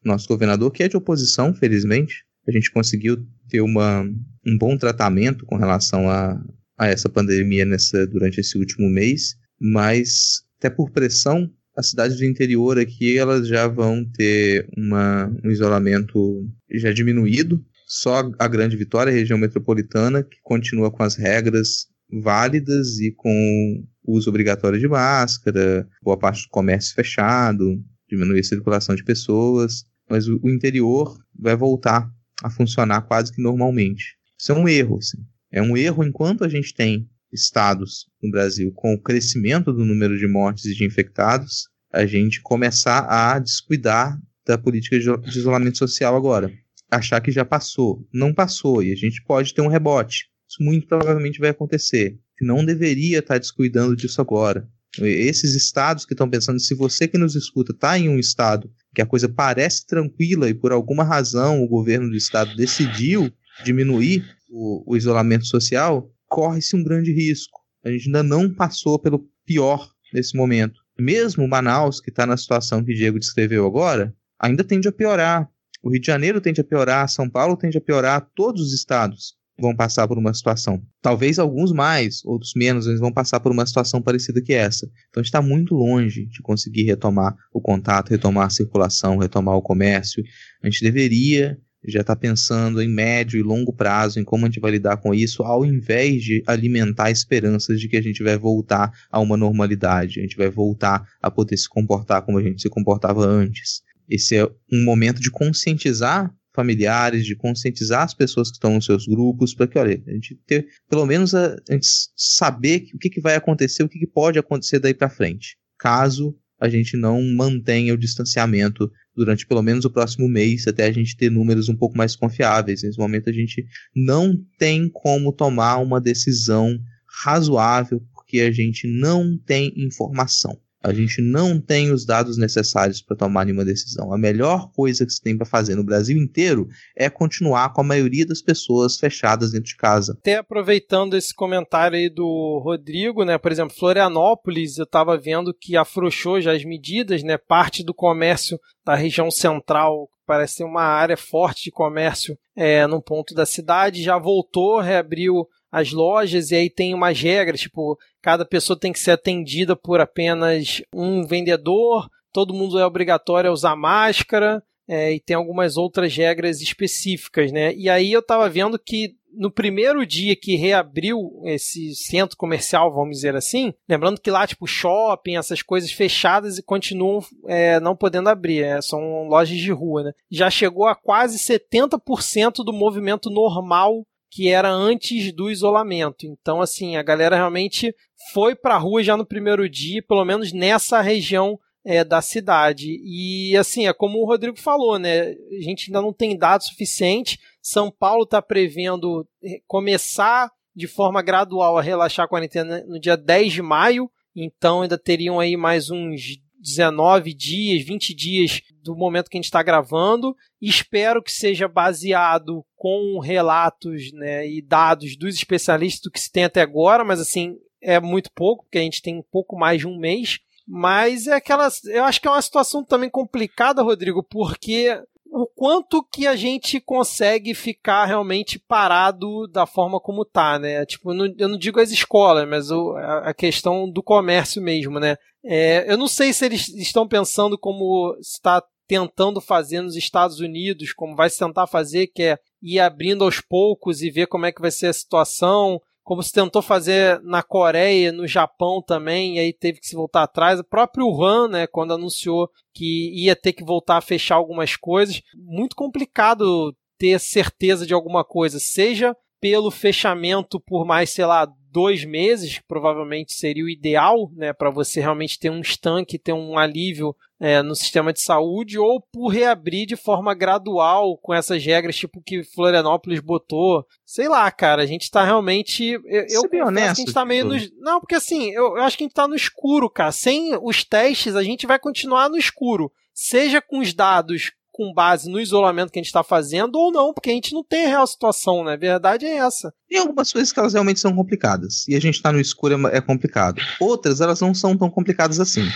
nosso governador, que é de oposição, felizmente, a gente conseguiu ter uma, um bom tratamento com relação a, a essa pandemia nessa, durante esse último mês, mas até por pressão, as cidades do interior aqui elas já vão ter uma, um isolamento já diminuído. Só a Grande Vitória, a região metropolitana, que continua com as regras válidas e com o uso obrigatório de máscara, boa parte do comércio fechado, diminuir a circulação de pessoas, mas o, o interior vai voltar a funcionar quase que normalmente. Isso é um erro, assim. É um erro enquanto a gente tem estados no Brasil com o crescimento do número de mortes e de infectados, a gente começar a descuidar da política de isolamento social agora. Achar que já passou. Não passou e a gente pode ter um rebote. Isso muito provavelmente vai acontecer. Não deveria estar descuidando disso agora. Esses estados que estão pensando, se você que nos escuta está em um estado que a coisa parece tranquila e por alguma razão o governo do estado decidiu diminuir o, o isolamento social, corre-se um grande risco. A gente ainda não passou pelo pior nesse momento. Mesmo Manaus, que está na situação que Diego descreveu agora, ainda tende a piorar. O Rio de Janeiro tende a piorar, São Paulo tende a piorar, todos os estados vão passar por uma situação. Talvez alguns mais, outros menos, eles vão passar por uma situação parecida que essa. Então está muito longe de conseguir retomar o contato, retomar a circulação, retomar o comércio. A gente deveria já estar pensando em médio e longo prazo em como a gente vai lidar com isso, ao invés de alimentar esperanças de que a gente vai voltar a uma normalidade, a gente vai voltar a poder se comportar como a gente se comportava antes. Esse é um momento de conscientizar familiares, de conscientizar as pessoas que estão nos seus grupos, para que, olha, a gente ter, pelo menos, a, a gente saber o que, que vai acontecer, o que, que pode acontecer daí para frente, caso a gente não mantenha o distanciamento durante pelo menos o próximo mês, até a gente ter números um pouco mais confiáveis. Nesse momento, a gente não tem como tomar uma decisão razoável, porque a gente não tem informação. A gente não tem os dados necessários para tomar nenhuma decisão. A melhor coisa que se tem para fazer no Brasil inteiro é continuar com a maioria das pessoas fechadas dentro de casa. Até aproveitando esse comentário aí do Rodrigo, né? Por exemplo, Florianópolis, eu estava vendo que afrouxou já as medidas, né? Parte do comércio da região central parece ser uma área forte de comércio é, num ponto da cidade, já voltou, reabriu as lojas e aí tem umas regras, tipo, cada pessoa tem que ser atendida por apenas um vendedor, todo mundo é obrigatório a usar máscara, é, e tem algumas outras regras específicas, né? E aí eu estava vendo que no primeiro dia que reabriu esse centro comercial, vamos dizer assim, lembrando que lá, tipo, shopping, essas coisas fechadas e continuam é, não podendo abrir, é, são lojas de rua, né? Já chegou a quase 70% do movimento normal que era antes do isolamento. Então, assim, a galera realmente foi pra rua já no primeiro dia, pelo menos nessa região é, da cidade. E assim, é como o Rodrigo falou, né? A gente ainda não tem dados suficiente. São Paulo está prevendo começar de forma gradual a relaxar a quarentena no dia 10 de maio. Então ainda teriam aí mais uns 19 dias, 20 dias do momento que a gente está gravando. Espero que seja baseado com relatos né, e dados dos especialistas do que se tem até agora, mas assim, é muito pouco, porque a gente tem pouco mais de um mês. Mas é aquela. Eu acho que é uma situação também complicada, Rodrigo, porque o quanto que a gente consegue ficar realmente parado da forma como tá, né? Tipo, eu não digo as escolas, mas a questão do comércio mesmo, né? É, eu não sei se eles estão pensando como está tentando fazer nos Estados Unidos, como vai se tentar fazer, que é ir abrindo aos poucos e ver como é que vai ser a situação como se tentou fazer na Coreia, no Japão também, e aí teve que se voltar atrás. O próprio Wuhan, né, quando anunciou que ia ter que voltar a fechar algumas coisas, muito complicado ter certeza de alguma coisa, seja pelo fechamento por mais, sei lá, dois meses, que provavelmente seria o ideal, né, para você realmente ter um estanque, ter um alívio é, no sistema de saúde, ou por reabrir de forma gradual com essas regras, tipo que Florianópolis botou. Sei lá, cara, a gente tá realmente. Eu, eu bem honesto, a gente tá meio no. Não, porque assim, eu, eu acho que a gente tá no escuro, cara. Sem os testes, a gente vai continuar no escuro. Seja com os dados com base no isolamento que a gente está fazendo ou não, porque a gente não tem a real situação, né? A verdade é essa. Tem algumas coisas que elas realmente são complicadas. E a gente está no escuro é, é complicado. Outras, elas não são tão complicadas assim.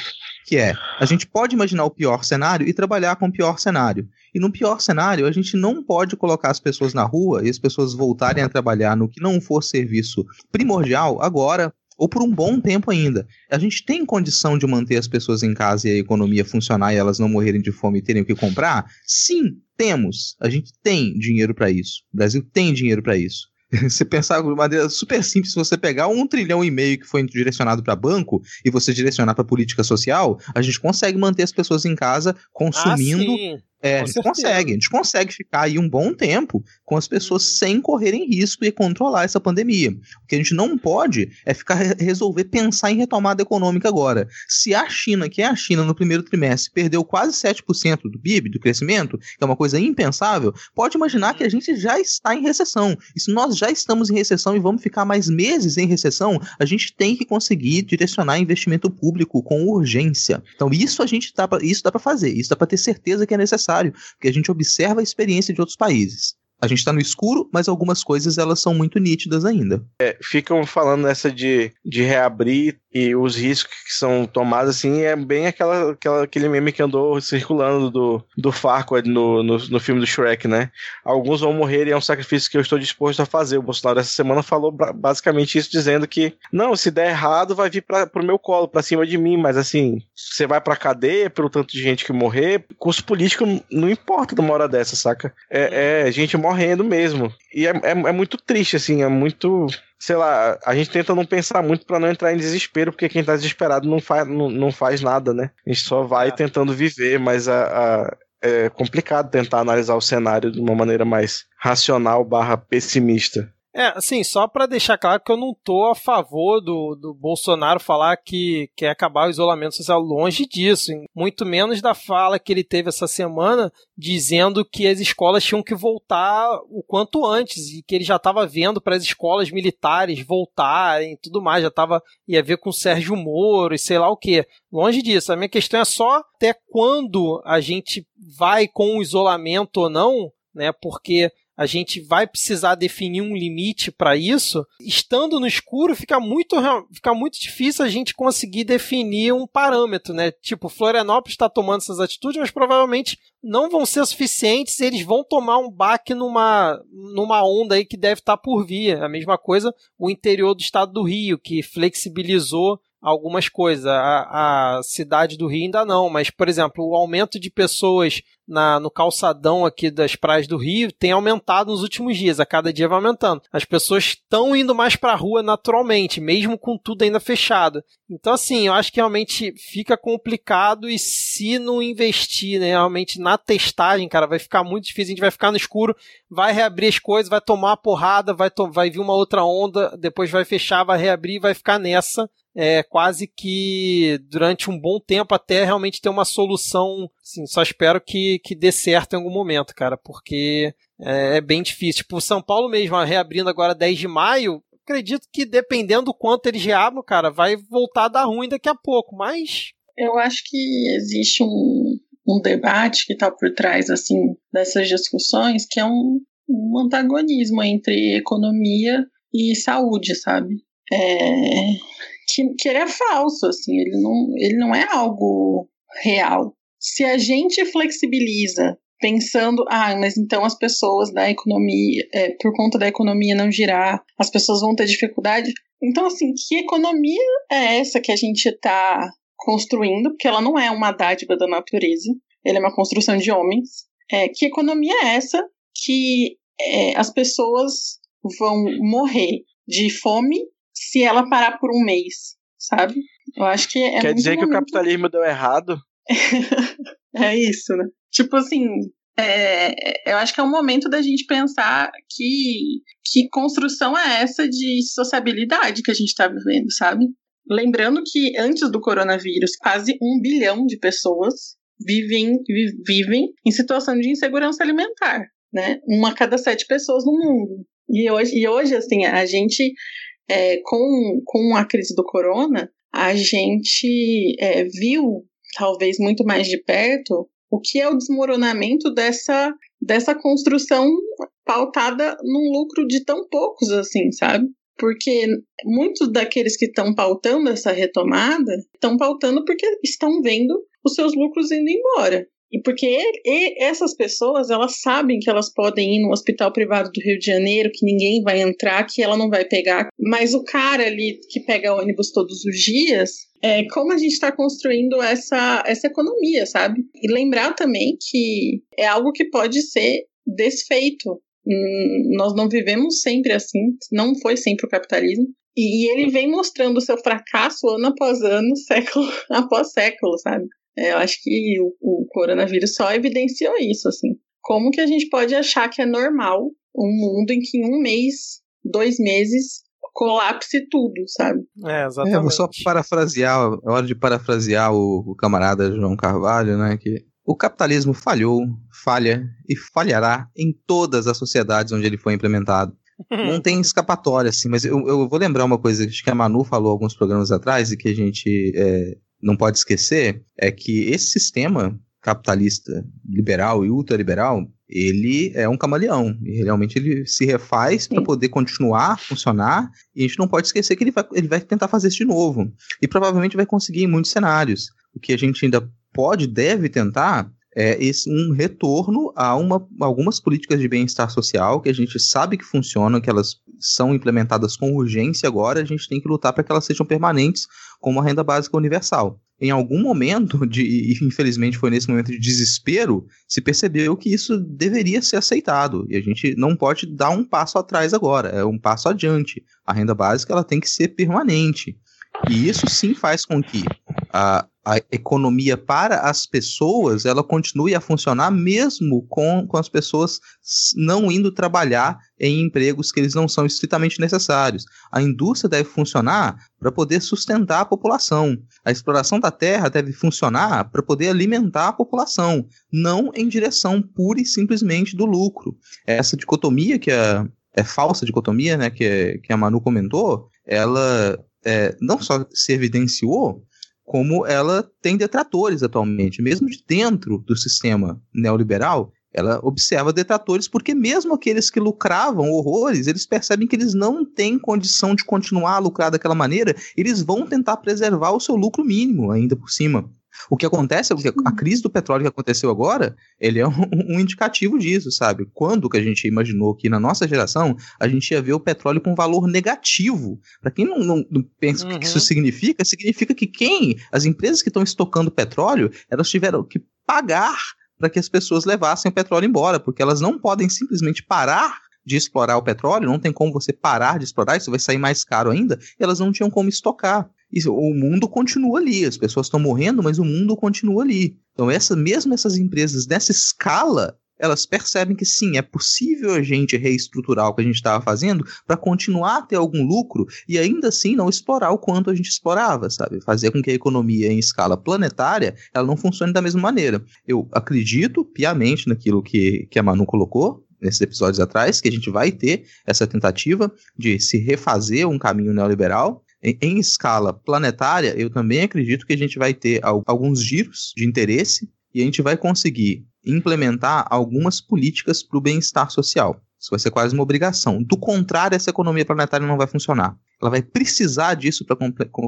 Que é, a gente pode imaginar o pior cenário e trabalhar com o pior cenário. E no pior cenário, a gente não pode colocar as pessoas na rua e as pessoas voltarem a trabalhar no que não for serviço primordial agora, ou por um bom tempo ainda. A gente tem condição de manter as pessoas em casa e a economia funcionar e elas não morrerem de fome e terem o que comprar? Sim, temos. A gente tem dinheiro para isso. O Brasil tem dinheiro para isso. Você pensar de maneira super simples, se você pegar um trilhão e meio que foi direcionado para banco e você direcionar para política social, a gente consegue manter as pessoas em casa consumindo ah, é, a gente consegue, a gente consegue ficar aí um bom tempo com as pessoas uhum. sem correrem risco e controlar essa pandemia. O que a gente não pode é ficar resolver pensar em retomada econômica agora. Se a China, que é a China no primeiro trimestre, perdeu quase 7% do PIB, do crescimento, que é uma coisa impensável, pode imaginar que a gente já está em recessão. E se nós já estamos em recessão e vamos ficar mais meses em recessão, a gente tem que conseguir direcionar investimento público com urgência. Então isso a gente pra, isso dá para fazer, isso dá para ter certeza que é necessário necessário, porque a gente observa a experiência de outros países. A gente está no escuro, mas algumas coisas elas são muito nítidas ainda. É, ficam falando nessa de, de reabrir e os riscos que são tomados, assim, é bem aquela, aquela, aquele meme que andou circulando do, do Farquaad no, no, no, filme do Shrek, né? Alguns vão morrer e é um sacrifício que eu estou disposto a fazer. O Bolsonaro essa semana falou basicamente isso, dizendo que, não, se der errado, vai vir para pro meu colo, para cima de mim, mas assim, você vai pra cadeia pelo tanto de gente que morrer, curso político não importa numa hora dessa, saca? É, é gente morrendo mesmo. E é, é, é muito triste, assim, é muito sei lá, a gente tenta não pensar muito para não entrar em desespero, porque quem tá desesperado não faz, não, não faz nada, né? A gente só vai tentando viver, mas a, a, é complicado tentar analisar o cenário de uma maneira mais racional barra pessimista. É, assim, só para deixar claro que eu não tô a favor do, do Bolsonaro falar que quer acabar o isolamento social longe disso, muito menos da fala que ele teve essa semana dizendo que as escolas tinham que voltar o quanto antes e que ele já estava vendo para as escolas militares voltarem e tudo mais, já estava ia ver com o Sérgio Moro e sei lá o que. Longe disso, a minha questão é só até quando a gente vai com o isolamento ou não, né? Porque a gente vai precisar definir um limite para isso. Estando no escuro, fica muito, fica muito difícil a gente conseguir definir um parâmetro, né? Tipo, Florianópolis está tomando essas atitudes, mas provavelmente não vão ser suficientes. Eles vão tomar um baque numa, numa onda aí que deve estar tá por vir. A mesma coisa o interior do estado do Rio, que flexibilizou algumas coisas. A, a, cidade do Rio ainda não, mas, por exemplo, o aumento de pessoas na, no calçadão aqui das praias do Rio tem aumentado nos últimos dias, a cada dia vai aumentando. As pessoas estão indo mais para a rua naturalmente, mesmo com tudo ainda fechado. Então, assim, eu acho que realmente fica complicado e se não investir né, realmente na testagem, cara, vai ficar muito difícil. A gente vai ficar no escuro, vai reabrir as coisas, vai tomar uma porrada, vai, vai vir uma outra onda, depois vai fechar, vai reabrir e vai ficar nessa é, quase que durante um bom tempo até realmente ter uma solução. Assim, só espero que, que dê certo em algum momento, cara, porque é, é bem difícil. Tipo, o São Paulo mesmo, reabrindo agora 10 de maio, acredito que dependendo do quanto eles reabram, cara, vai voltar a dar ruim daqui a pouco, mas Eu acho que existe um, um debate que está por trás assim dessas discussões, que é um, um antagonismo entre economia e saúde, sabe? É, que, que ele é falso, assim, ele não, ele não é algo real. Se a gente flexibiliza pensando, ah, mas então as pessoas da economia, é, por conta da economia não girar, as pessoas vão ter dificuldade. Então, assim, que economia é essa que a gente está construindo? Porque ela não é uma dádiva da natureza, ela é uma construção de homens. É, que economia é essa que é, as pessoas vão morrer de fome se ela parar por um mês, sabe? Eu acho que é Quer dizer momento... que o capitalismo deu errado? é isso, né? Tipo assim, é, eu acho que é um momento da gente pensar que, que construção é essa de sociabilidade que a gente está vivendo, sabe? Lembrando que antes do coronavírus, quase um bilhão de pessoas vivem, vivem em situação de insegurança alimentar, né? Uma a cada sete pessoas no mundo. E hoje, e hoje assim, a gente, é, com, com a crise do corona, a gente é, viu, talvez muito mais de perto, o que é o desmoronamento dessa, dessa construção pautada num lucro de tão poucos, assim, sabe? Porque muitos daqueles que estão pautando essa retomada estão pautando porque estão vendo os seus lucros indo embora. Porque ele, essas pessoas, elas sabem que elas podem ir no hospital privado do Rio de Janeiro, que ninguém vai entrar, que ela não vai pegar. Mas o cara ali que pega ônibus todos os dias, é como a gente está construindo essa, essa economia, sabe? E lembrar também que é algo que pode ser desfeito. Hum, nós não vivemos sempre assim, não foi sempre o capitalismo. E ele vem mostrando o seu fracasso ano após ano, século após século, sabe? É, eu acho que o, o coronavírus só evidenciou isso, assim. Como que a gente pode achar que é normal um mundo em que em um mês, dois meses, colapse tudo, sabe? É, exatamente. É, vou só parafrasear, é hora de parafrasear o, o, camarada João Carvalho, né? Que o capitalismo falhou, falha e falhará em todas as sociedades onde ele foi implementado. Não tem escapatória, assim, mas eu, eu vou lembrar uma coisa que a Manu falou alguns programas atrás e que a gente é, não pode esquecer é que esse sistema capitalista liberal e ultraliberal, ele é um camaleão. E realmente ele se refaz para poder continuar a funcionar. E a gente não pode esquecer que ele vai, ele vai tentar fazer isso de novo. E provavelmente vai conseguir em muitos cenários. O que a gente ainda pode, deve tentar é esse, um retorno a uma, algumas políticas de bem-estar social que a gente sabe que funcionam, que elas são implementadas com urgência agora, a gente tem que lutar para que elas sejam permanentes, como a renda básica universal. Em algum momento, de, e infelizmente foi nesse momento de desespero, se percebeu que isso deveria ser aceitado. E a gente não pode dar um passo atrás agora, é um passo adiante. A renda básica ela tem que ser permanente. E isso sim faz com que a economia para as pessoas ela continue a funcionar mesmo com, com as pessoas não indo trabalhar em empregos que eles não são estritamente necessários. A indústria deve funcionar para poder sustentar a população. A exploração da terra deve funcionar para poder alimentar a população, não em direção pura e simplesmente do lucro. Essa dicotomia que é, é falsa dicotomia, né, que, que a Manu comentou, ela é, não só se evidenciou, como ela tem detratores atualmente, mesmo de dentro do sistema neoliberal, ela observa detratores porque mesmo aqueles que lucravam horrores, eles percebem que eles não têm condição de continuar a lucrar daquela maneira, eles vão tentar preservar o seu lucro mínimo ainda por cima. O que acontece é que a crise do petróleo que aconteceu agora, ele é um, um, indicativo disso, sabe? Quando que a gente imaginou que na nossa geração a gente ia ver o petróleo com valor negativo? Para quem não, não, não pensa uhum. o que isso uhum. significa, significa que quem, as empresas que estão estocando petróleo, elas tiveram que pagar para que as pessoas levassem o petróleo embora, porque elas não podem simplesmente parar de explorar o petróleo, não tem como você parar de explorar, isso vai sair mais caro ainda, e elas não tinham como estocar. Isso, o mundo continua ali, as pessoas estão morrendo, mas o mundo continua ali. Então, essa, mesmo essas empresas dessa escala, elas percebem que sim, é possível a gente reestruturar o que a gente estava fazendo para continuar a ter algum lucro e ainda assim não explorar o quanto a gente explorava, sabe? Fazer com que a economia em escala planetária ela não funcione da mesma maneira. Eu acredito piamente naquilo que, que a Manu colocou, nesses episódios atrás, que a gente vai ter essa tentativa de se refazer um caminho neoliberal, em, escala planetária, eu também acredito que a gente vai ter al- alguns giros de interesse e a gente vai conseguir implementar algumas políticas para o bem-estar social. Isso vai ser quase uma obrigação. Do contrário, essa economia planetária não vai funcionar. Ela vai precisar disso para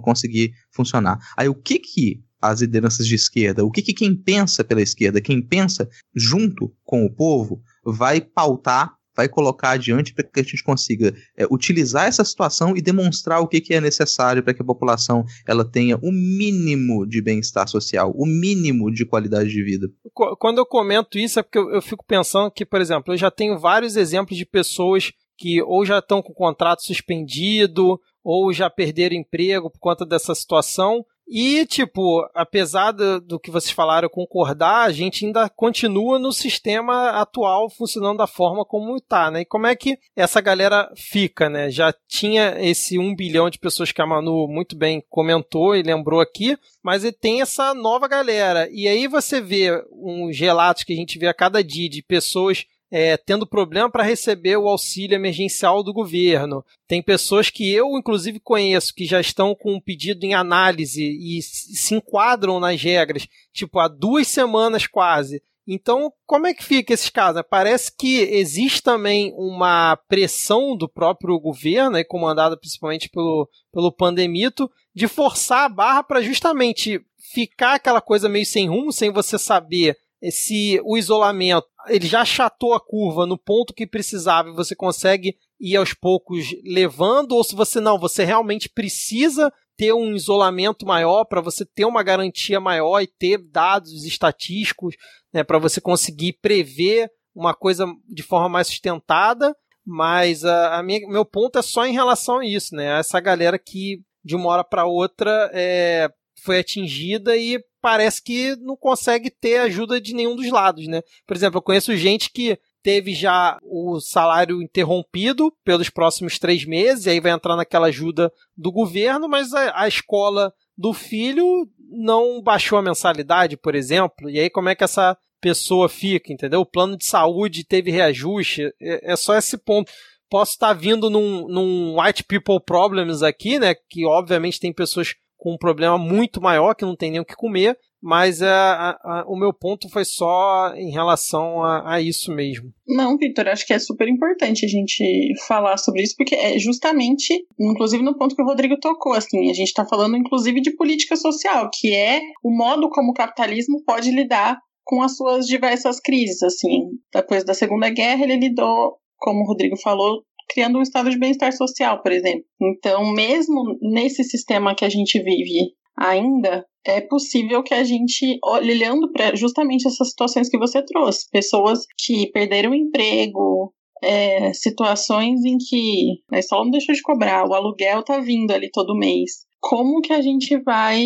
conseguir funcionar. Aí o que que as lideranças de esquerda, o que que quem pensa pela esquerda, quem pensa junto com o povo, vai pautar, vai colocar adiante para que a gente consiga é, utilizar essa situação e demonstrar o que, que é necessário para que a população ela tenha o mínimo de bem-estar social, o mínimo de qualidade de vida. Qu- Quando eu comento isso é porque eu, eu fico pensando que, por exemplo, eu já tenho vários exemplos de pessoas que ou já estão com o contrato suspendido ou já perderam emprego por conta dessa situação. E, tipo, apesar do, do que vocês falaram concordar, a gente ainda continua no sistema atual funcionando da forma como está, né? E como é que essa galera fica, né? Já tinha esse um bilhão de pessoas que a Manu muito bem comentou e lembrou aqui, mas ele tem essa nova galera. E aí você vê uns relatos que a gente vê a cada dia de pessoas é, tendo problema para receber o auxílio emergencial do governo. Tem pessoas que eu, inclusive, conheço que já estão com um pedido em análise e se enquadram nas regras, tipo, há duas semanas quase. Então, como é que fica esses casos? Parece que existe também uma pressão do próprio governo, comandada principalmente pelo, pelo Pandemito, de forçar a barra para justamente ficar aquela coisa meio sem rumo, sem você saber se o isolamento ele já achatou a curva no ponto que precisava e você consegue ir aos poucos levando, ou se você não, você realmente precisa ter um isolamento maior para você ter uma garantia maior e ter dados estatísticos né, para você conseguir prever uma coisa de forma mais sustentada. Mas a, a minha, meu ponto é só em relação a isso, né? Essa galera que de uma hora para outra é, foi atingida e parece que não consegue ter ajuda de nenhum dos lados, né? Por exemplo, eu conheço gente que teve já o salário interrompido pelos próximos três meses, e aí vai entrar naquela ajuda do governo, mas a, a escola do filho não baixou a mensalidade, por exemplo, e aí como é que essa pessoa fica, entendeu? O plano de saúde teve reajuste, é, é só esse ponto. Posso estar vindo num, num white people problems aqui, né? Que obviamente tem pessoas com um problema muito maior que não tem nem o que comer, mas a, a, o meu ponto foi só em relação a, a isso mesmo. Não, Vitor, acho que é super importante a gente falar sobre isso, porque é justamente, inclusive no ponto que o Rodrigo tocou, assim, a gente está falando inclusive de política social, que é o modo como o capitalismo pode lidar com as suas diversas crises, assim, depois da Segunda Guerra ele lidou, como o Rodrigo falou, criando um estado de bem-estar social, por exemplo. Então, mesmo nesse sistema que a gente vive ainda, é possível que a gente, olhando para justamente essas situações que você trouxe, pessoas que perderam o emprego, é, situações em que a escola não deixou de cobrar, o aluguel tá vindo ali todo mês. Como que a gente vai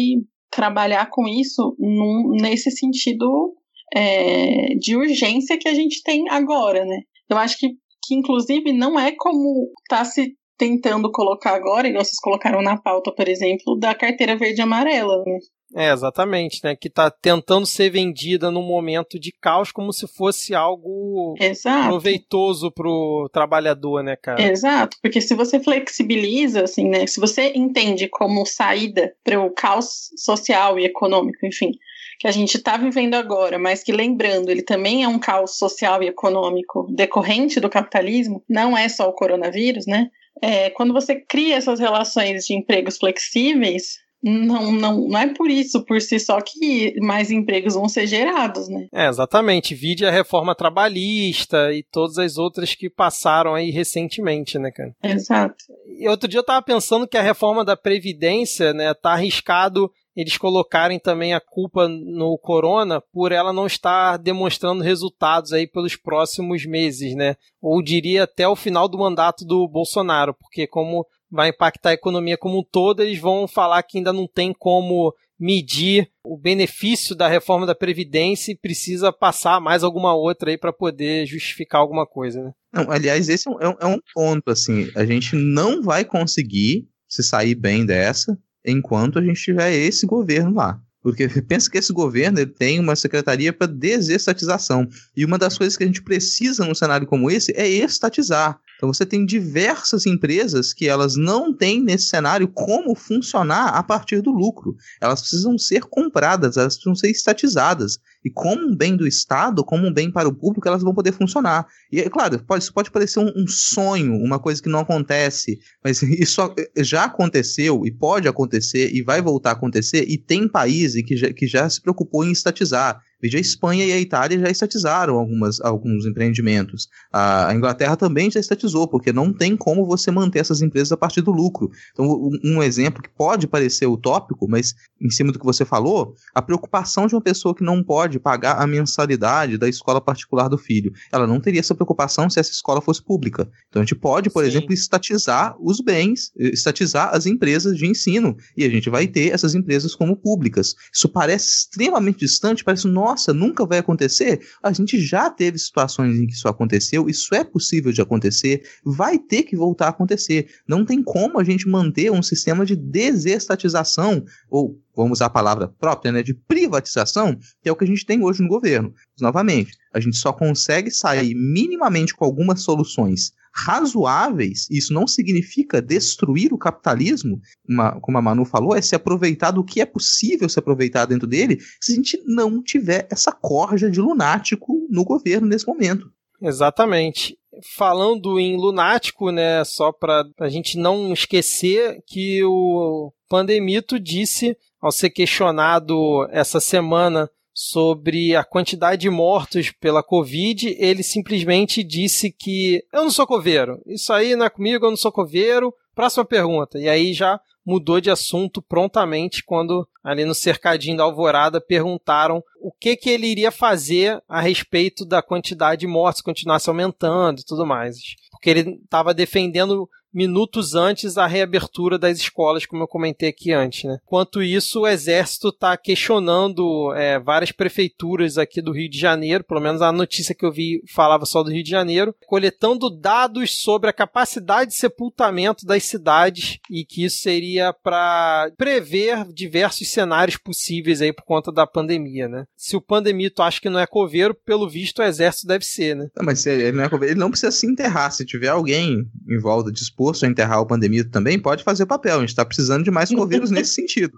trabalhar com isso num, nesse sentido é, de urgência que a gente tem agora, né? Eu acho que, que inclusive, não é como tá se tentando colocar agora, igual vocês colocaram na pauta, por exemplo, da carteira verde e amarela, né? É, exatamente, né? Que está tentando ser vendida num momento de caos como se fosse algo Exato. proveitoso pro trabalhador, né, cara? Exato, porque se você flexibiliza, assim, né? Se você entende como saída para o caos social e econômico, enfim, que a gente está vivendo agora, mas que lembrando, ele também é um caos social e econômico decorrente do capitalismo, não é só o coronavírus, né? É, quando você cria essas relações de empregos flexíveis, não, não, não é por isso, por si só, que mais empregos vão ser gerados, né? É, exatamente. Vide a reforma trabalhista e todas as outras que passaram aí recentemente, né, cara? Exato. E outro dia eu tava pensando que a reforma da Previdência, né, tá arriscado eles colocarem também a culpa no corona por ela não estar demonstrando resultados aí pelos próximos meses, né? Ou diria até o final do mandato do Bolsonaro, porque como vai impactar a economia como um todo, eles vão falar que ainda não tem como medir o benefício da reforma da Previdência e precisa passar mais alguma outra aí para poder justificar alguma coisa, né? Não, aliás, esse é um, é um ponto, assim, a gente não vai conseguir se sair bem dessa enquanto a gente tiver esse governo lá. Porque pensa que esse governo ele tem uma secretaria para desestatização. E uma das coisas que a gente precisa num cenário como esse é estatizar. Então você tem diversas empresas que elas não têm nesse cenário como funcionar a partir do lucro. Elas precisam ser compradas, elas precisam ser estatizadas. E como um bem do Estado, como um bem para o público, elas vão poder funcionar. E é claro, pode, isso pode parecer um, um sonho, uma coisa que não acontece, mas isso já aconteceu e pode acontecer e vai voltar a acontecer, e tem países que já, que já se preocupou em estatizar. Veja, a Espanha e a Itália já estatizaram algumas, alguns empreendimentos. A Inglaterra também já estatizou, porque não tem como você manter essas empresas a partir do lucro. Então, um, exemplo que pode parecer utópico, mas em cima do que você falou, a preocupação de uma pessoa que não pode pagar a mensalidade da escola particular do filho. Ela não teria essa preocupação se essa escola fosse pública. Então, a gente pode, por Sim. exemplo, estatizar os bens, estatizar as empresas de ensino. E a gente vai ter essas empresas como públicas. Isso parece extremamente distante, parece, nossa, nossa, nunca vai acontecer. A gente já teve situações em que isso aconteceu, isso é possível de acontecer, vai ter que voltar a acontecer. Não tem como a gente manter um sistema de desestatização, ou vamos usar a palavra própria, né, de privatização, que é o que a gente tem hoje no governo. Novamente, a gente só consegue sair minimamente com algumas soluções razoáveis, isso não significa destruir o capitalismo, uma, como a Manu falou, é se aproveitar do que é possível se aproveitar dentro dele, se a gente não tiver essa corja de lunático no governo nesse momento. Exatamente. Falando em lunático, né, só para a gente não esquecer que o Pandemito disse, ao ser questionado essa semana sobre a quantidade de mortos pela Covid, ele simplesmente disse que eu não sou coveiro. Isso aí não é comigo, eu não sou coveiro. Próxima pergunta. E aí já mudou de assunto prontamente quando ali no cercadinho da Alvorada perguntaram o que que ele iria fazer a respeito da quantidade de mortes continuasse aumentando e tudo mais. Porque ele estava defendendo minutos antes da reabertura das escolas, como eu comentei aqui antes. Né? Enquanto isso, o Exército está questionando é, várias prefeituras aqui do Rio de Janeiro, pelo menos a notícia que eu vi falava só do Rio de Janeiro, coletando dados sobre a capacidade de sepultamento das cidades e que isso seria para prever diversos cenários possíveis aí por conta da pandemia, né? Se o pandemito acha que não é coveiro, pelo visto o exército deve ser, né? Não, mas ele não é coveiro, ele não precisa se enterrar. Se tiver alguém em volta disposto a enterrar o pandemito também, pode fazer o papel. A gente está precisando de mais coveiros nesse sentido.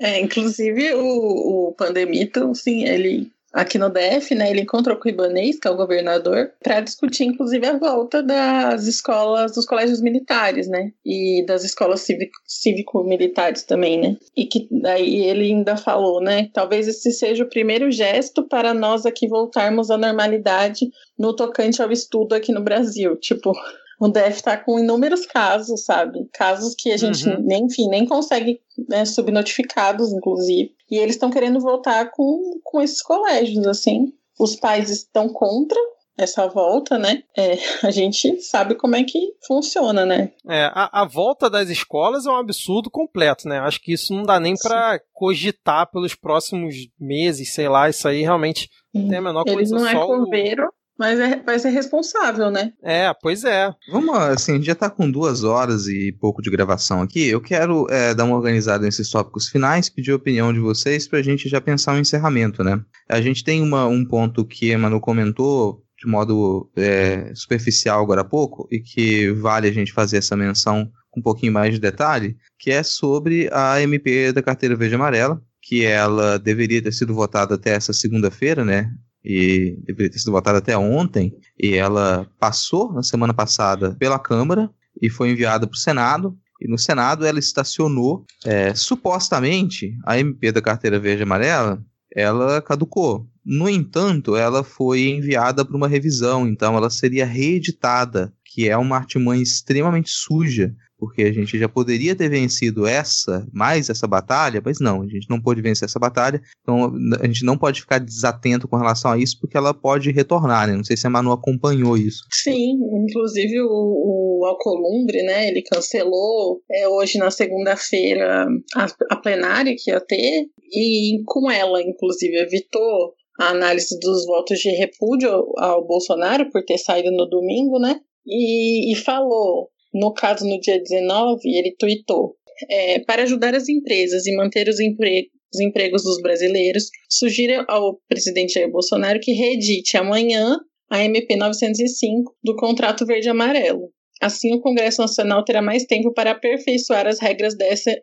É, inclusive o, o pandemito, sim, ele aqui no DF, né, ele encontrou com o Ibanês, que é o governador, para discutir, inclusive, a volta das escolas, dos colégios militares, né, e das escolas cívico-militares também, né, e que daí ele ainda falou, né, talvez esse seja o primeiro gesto para nós aqui voltarmos à normalidade no tocante ao estudo aqui no Brasil, tipo, o DF está com inúmeros casos, sabe? Casos que a gente, uhum. nem, enfim, nem consegue né, subnotificados, inclusive. E eles estão querendo voltar com, com esses colégios, assim. Os pais estão contra essa volta, né? É, a gente sabe como é que funciona, né? É, a, a, volta das escolas é um absurdo completo, né? Acho que isso não dá nem para cogitar pelos próximos meses, sei lá, isso aí realmente não tem a menor Eles coisa. não é coveiro, mas é, vai ser responsável, né? É, pois é. Vamos, assim, a gente já tá com duas horas e pouco de gravação aqui. Eu quero é, dar uma organizada nesses tópicos finais, pedir a opinião de vocês pra gente já pensar um encerramento, né? A gente tem uma, um ponto que a Manu comentou de modo é, superficial agora há pouco e que vale a gente fazer essa menção com um pouquinho mais de detalhe, que é sobre a MP da carteira verde amarela, que ela deveria ter sido votada até essa segunda-feira, né? E deveria ter sido votada até ontem, e ela passou na semana passada pela Câmara e foi enviada para o Senado. E no Senado ela estacionou, é, supostamente, a MP da carteira verde e amarela, ela caducou. No entanto, ela foi enviada para uma revisão, então ela seria reeditada, que é uma artimanha extremamente suja porque a gente já poderia ter vencido essa, mais essa batalha, mas não, a gente não pôde vencer essa batalha, então a gente não pode ficar desatento com relação a isso, porque ela pode retornar, né? Não sei se a Manu acompanhou isso. Sim, inclusive o, o Alcolumbre, né, ele cancelou é, hoje na segunda-feira a, a plenária que ia ter, e com ela, inclusive, evitou a análise dos votos de repúdio ao Bolsonaro por ter saído no domingo, né? E, e falou no caso, no dia 19, ele tweetou: é, para ajudar as empresas e manter os, empre os empregos dos brasileiros, sugiro ao presidente Jair Bolsonaro que reedite amanhã a MP 905 do Contrato Verde-Amarelo. Assim, o Congresso Nacional terá mais tempo para aperfeiçoar as regras dessa,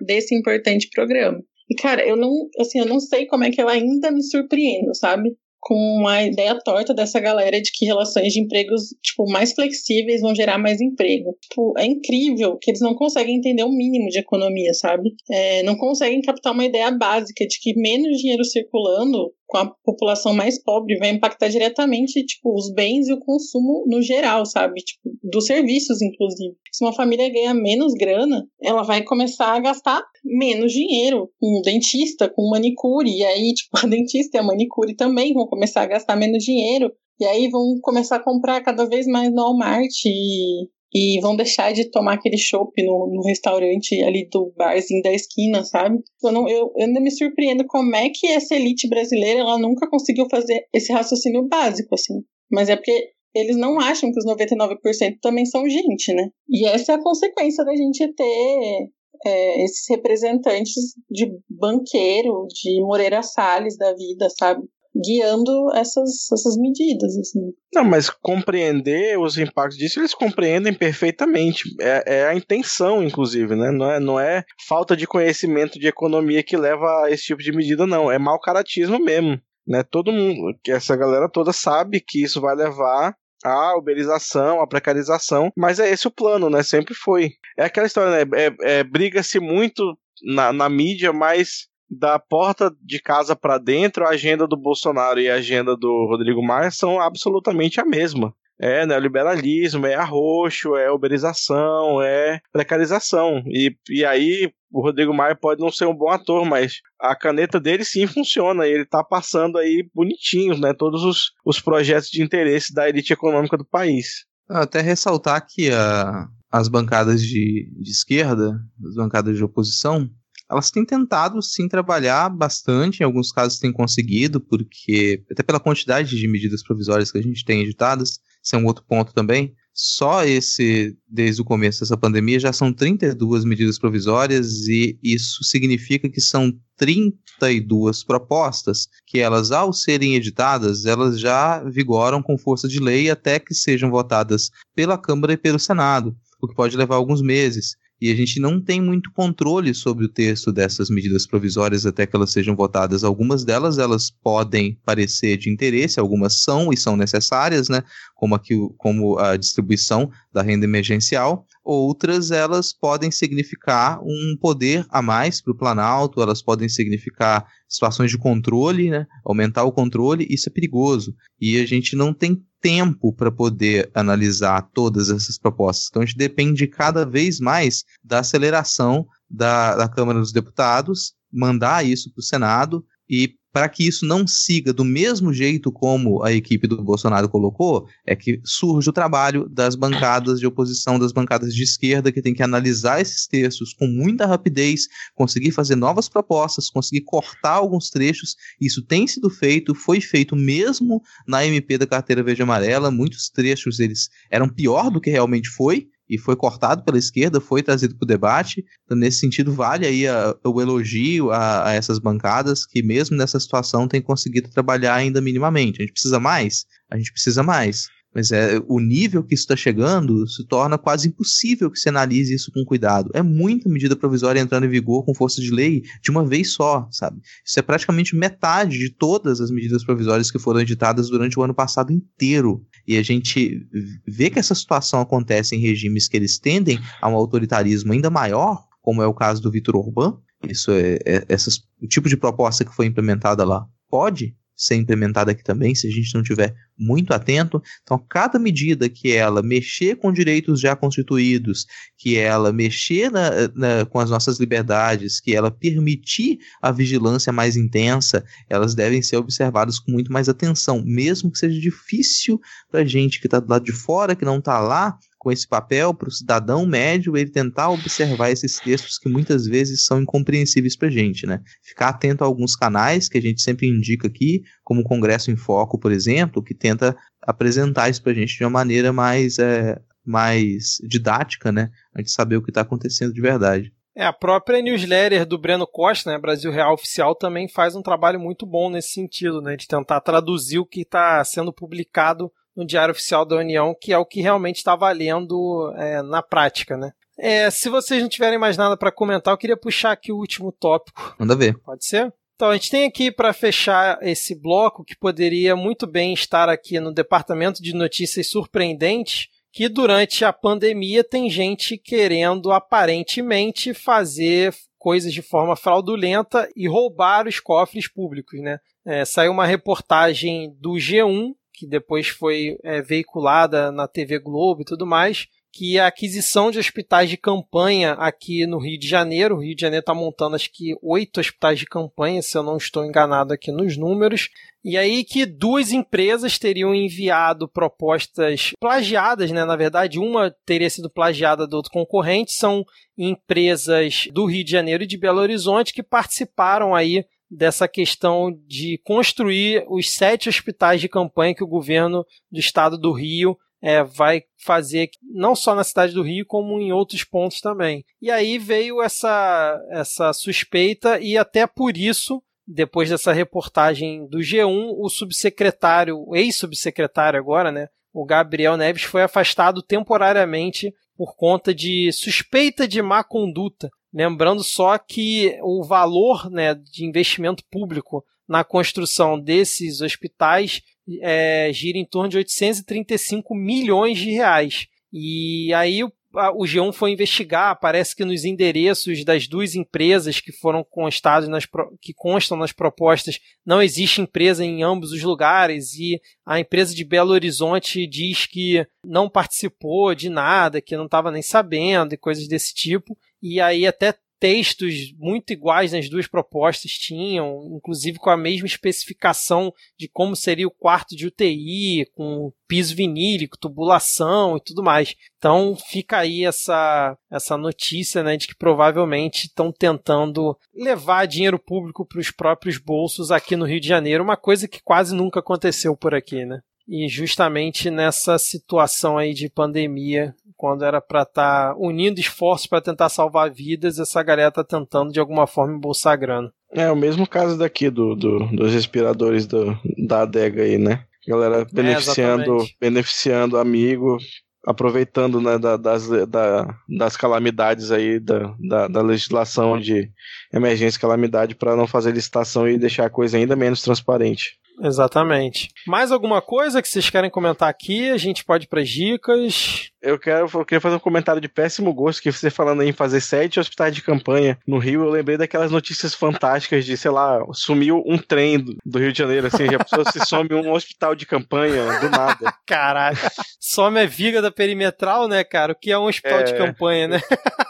desse importante programa. E, cara, eu não, assim, eu não sei como é que eu ainda me surpreendo, sabe? Com a ideia torta dessa galera de que relações de empregos, tipo, mais flexíveis vão gerar mais emprego. Tipo, é incrível que eles não conseguem entender o mínimo de economia, sabe? É, não conseguem captar uma ideia básica de que menos dinheiro circulando com a população mais pobre vai impactar diretamente, tipo, os bens e o consumo no geral, sabe? Tipo, dos serviços, inclusive. Se uma família ganha menos grana, ela vai começar a gastar menos dinheiro com dentista, com manicure, e aí, tipo, a dentista e a manicure também vão começar a gastar menos dinheiro, e aí vão começar a comprar cada vez mais no Walmart e e vão deixar de tomar aquele chopp no, no restaurante ali do barzinho da esquina, sabe? Eu, não, eu, eu ainda me surpreendo como é que essa elite brasileira ela nunca conseguiu fazer esse raciocínio básico, assim. Mas é porque eles não acham que os 99% também são gente, né? E essa é a consequência da gente ter é, esses representantes de banqueiro, de Moreira Salles da vida, sabe? Guiando essas, essas medidas. Assim. Não, mas compreender os impactos disso, eles compreendem perfeitamente. É, é, a intenção, inclusive, né? Não é, não é falta de conhecimento de economia que leva a esse tipo de medida, não. É mau caratismo mesmo. Né? Todo mundo, essa galera toda sabe que isso vai levar a uberização, a precarização, mas é esse o plano, né? Sempre foi. É aquela história, né? É, é briga-se muito na, na mídia, mas da porta de casa para dentro, a agenda do Bolsonaro e a agenda do Rodrigo Maia são absolutamente a mesma. É neoliberalismo, é arroxo, é uberização, é precarização. E, e aí o Rodrigo Maia pode não ser um bom ator, mas a caneta dele sim funciona. E ele tá passando aí bonitinhos, né? Todos os, os projetos de interesse da elite econômica do país. Até ressaltar que a, as bancadas de, de esquerda, as bancadas de oposição, elas têm tentado sim trabalhar bastante, em alguns casos têm conseguido, porque até pela quantidade de medidas provisórias que a gente tem editadas, esse é um outro ponto também. Só esse, desde o começo dessa pandemia, já são 32 medidas provisórias, e isso significa que são 32 propostas que elas, ao serem editadas, elas já vigoram com força de lei até que sejam votadas pela Câmara e pelo Senado, o que pode levar alguns meses e a gente não tem muito controle sobre o texto dessas medidas provisórias até que elas sejam votadas. Algumas delas elas podem parecer de interesse, algumas são e são necessárias, né? Como, aqui, como a distribuição da renda emergencial. Outras elas podem significar um poder a mais para o Planalto, elas podem significar situações de controle, né? aumentar o controle, isso é perigoso. E a gente não tem tempo para poder analisar todas essas propostas. Então a gente depende cada vez mais da aceleração da, da Câmara dos Deputados, mandar isso para o Senado e para que isso não siga do mesmo jeito como a equipe do Bolsonaro colocou, é que surge o trabalho das bancadas de oposição, das bancadas de esquerda, que tem que analisar esses textos com muita rapidez, conseguir fazer novas propostas, conseguir cortar alguns trechos. Isso tem sido feito, foi feito mesmo na MP da carteira verde amarela. Muitos trechos eles eram pior do que realmente foi, e foi cortado pela esquerda, foi trazido para o debate. Então, nesse sentido, vale aí a, o elogio a, a, essas bancadas que, mesmo nessa situação, têm conseguido trabalhar ainda minimamente. A gente precisa mais? A gente precisa mais. Mas é, o nível que isso está chegando se torna quase impossível que se analise isso com cuidado. É muita medida provisória entrando em vigor com força de lei de uma vez só, sabe? Isso é praticamente metade de todas as medidas provisórias que foram editadas durante o ano passado inteiro. E a gente vê que essa situação acontece em regimes que eles tendem a um autoritarismo ainda maior, como é o caso do Vitor Orbán. Isso é, é essas, o tipo de proposta que foi implementada lá pode ser implementada aqui também, se a gente não tiver muito atento. Então, cada medida que ela mexer com direitos já constituídos, que ela mexer na, na, com as nossas liberdades, que ela permitir a vigilância mais intensa, elas devem ser observadas com muito mais atenção, mesmo que seja difícil para a gente que está do lado de fora, que não está lá, com esse papel para o cidadão médio ele tentar observar esses textos que muitas vezes são incompreensíveis para a gente, né? Ficar atento a alguns canais que a gente sempre indica aqui, como o Congresso em Foco, por exemplo, que tenta apresentar isso para a gente de uma maneira mais, é, mais didática, né? A gente saber o que está acontecendo de verdade. É, a própria newsletter do Breno Costa, né, Brasil Real Oficial, também faz um trabalho muito bom nesse sentido, né, de tentar traduzir o que está sendo publicado no Diário Oficial da União, que é o que realmente está valendo é, na prática, né. É, se vocês não tiverem mais nada para comentar, eu queria puxar aqui o último tópico. Manda ver. Pode ser? Então, a gente tem aqui para fechar esse bloco que poderia muito bem estar aqui no departamento de notícias surpreendentes, que durante a pandemia tem gente querendo aparentemente fazer coisas de forma fraudulenta e roubar os cofres públicos, né? É, saiu uma reportagem do G1 que depois foi é, veiculada na TV Globo e tudo mais, que a aquisição de hospitais de campanha aqui no Rio de Janeiro. O Rio de Janeiro está montando acho que oito hospitais de campanha, se eu não estou enganado aqui nos números. E aí que duas empresas teriam enviado propostas plagiadas, né? Na verdade, uma teria sido plagiada do outro concorrente. São empresas do Rio de Janeiro e de Belo Horizonte que participaram aí dessa questão de construir os sete hospitais de campanha que o governo do estado do Rio é, vai fazer não só na cidade do Rio, como em outros pontos também. E aí veio essa, essa suspeita, e até por isso, depois dessa reportagem do G1, o subsecretário, ex-subsecretário agora, né, o Gabriel Neves, foi afastado temporariamente por conta de suspeita de má conduta. Lembrando só que o valor né, de investimento público na construção desses hospitais é, gira em torno de 835 milhões de reais. E aí o, a, o G1 foi investigar, parece que nos endereços das duas empresas que foram constados nas, que constam nas propostas, não existe empresa em ambos os lugares e a empresa de Belo Horizonte diz que não participou de nada, que não estava nem sabendo e coisas desse tipo. E aí até textos muito iguais nas duas propostas tinham, inclusive com a mesma especificação de como seria o quarto de UTI, com piso vinílico, tubulação e tudo mais. Então fica aí essa, essa notícia né, de que provavelmente estão tentando levar dinheiro público para os próprios bolsos aqui no Rio de Janeiro, uma coisa que quase nunca aconteceu por aqui, né? E justamente nessa situação aí de pandemia, quando era para estar tá unindo esforços para tentar salvar vidas, essa galera tá tentando de alguma forma embolsar grana. É o mesmo caso daqui do, do dos respiradores do, da adega aí, né? Galera beneficiando, é, beneficiando amigo, aproveitando né, da, das, da, das calamidades aí, da, da, da legislação de emergência e calamidade para não fazer licitação e deixar a coisa ainda menos transparente. Exatamente. Mais alguma coisa que vocês querem comentar aqui? A gente pode ir para dicas. Eu quero, eu queria fazer um comentário de péssimo gosto que você falando aí em fazer sete hospitais de campanha no Rio. Eu lembrei daquelas notícias fantásticas de, sei lá, sumiu um trem do, do Rio de Janeiro, assim, a pessoa se some um hospital de campanha do nada. Caralho. Some a viga da perimetral, né, cara? O que é um hospital é... de campanha, né?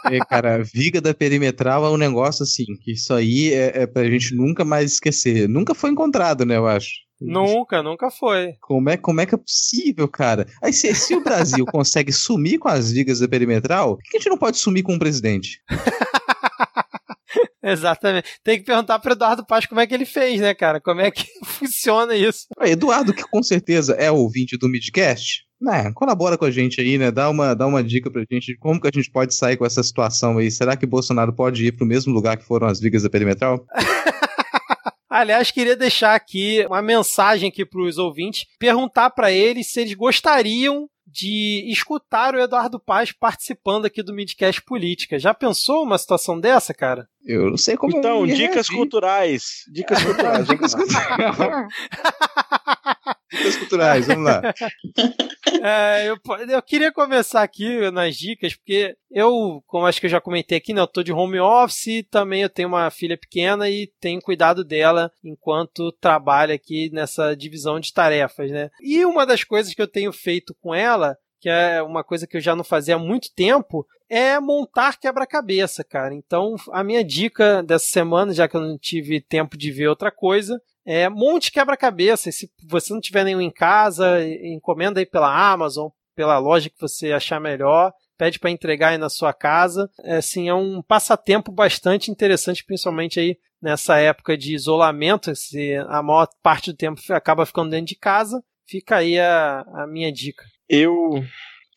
É, cara, viga da perimetral é um negócio assim, que isso aí é, é pra gente nunca mais esquecer. Nunca foi encontrado, né, eu acho. Nunca, nunca foi. Como é, como é que é possível, cara? Aí se, se o Brasil consegue sumir com as vigas da perimetral, por que a gente não pode sumir com o presidente? Exatamente. Tem que perguntar para Eduardo Paz como é que ele fez, né, cara? Como é que funciona isso? Eduardo, que com certeza é ouvinte do Midcast, né, colabora com a gente aí, né? Dá uma, dá uma dica pra gente de como que a gente pode sair com essa situação aí. Será que Bolsonaro pode ir pro mesmo lugar que foram as vigas da perimetral? Aliás, queria deixar aqui uma mensagem aqui para os ouvintes, perguntar para eles se eles gostariam de escutar o Eduardo Paz participando aqui do Midcast Política. Já pensou uma situação dessa, cara? Eu não sei como Então, dicas culturais. Dicas culturais. dicas culturais. dicas culturais, vamos lá. É, eu, eu queria começar aqui nas dicas, porque eu, como acho que eu já comentei aqui, né, eu tô de home office, também eu tenho uma filha pequena e tenho cuidado dela enquanto trabalho aqui nessa divisão de tarefas, né? E uma das coisas que eu tenho feito com ela que é uma coisa que eu já não fazia há muito tempo, é montar quebra-cabeça, cara. Então, a minha dica dessa semana, já que eu não tive tempo de ver outra coisa, é monte quebra-cabeça. Se você não tiver nenhum em casa, encomenda aí pela Amazon, pela loja que você achar melhor. Pede para entregar aí na sua casa. É, assim, é um passatempo bastante interessante, principalmente aí nessa época de isolamento. Se a maior parte do tempo acaba ficando dentro de casa, fica aí a, a minha dica. Eu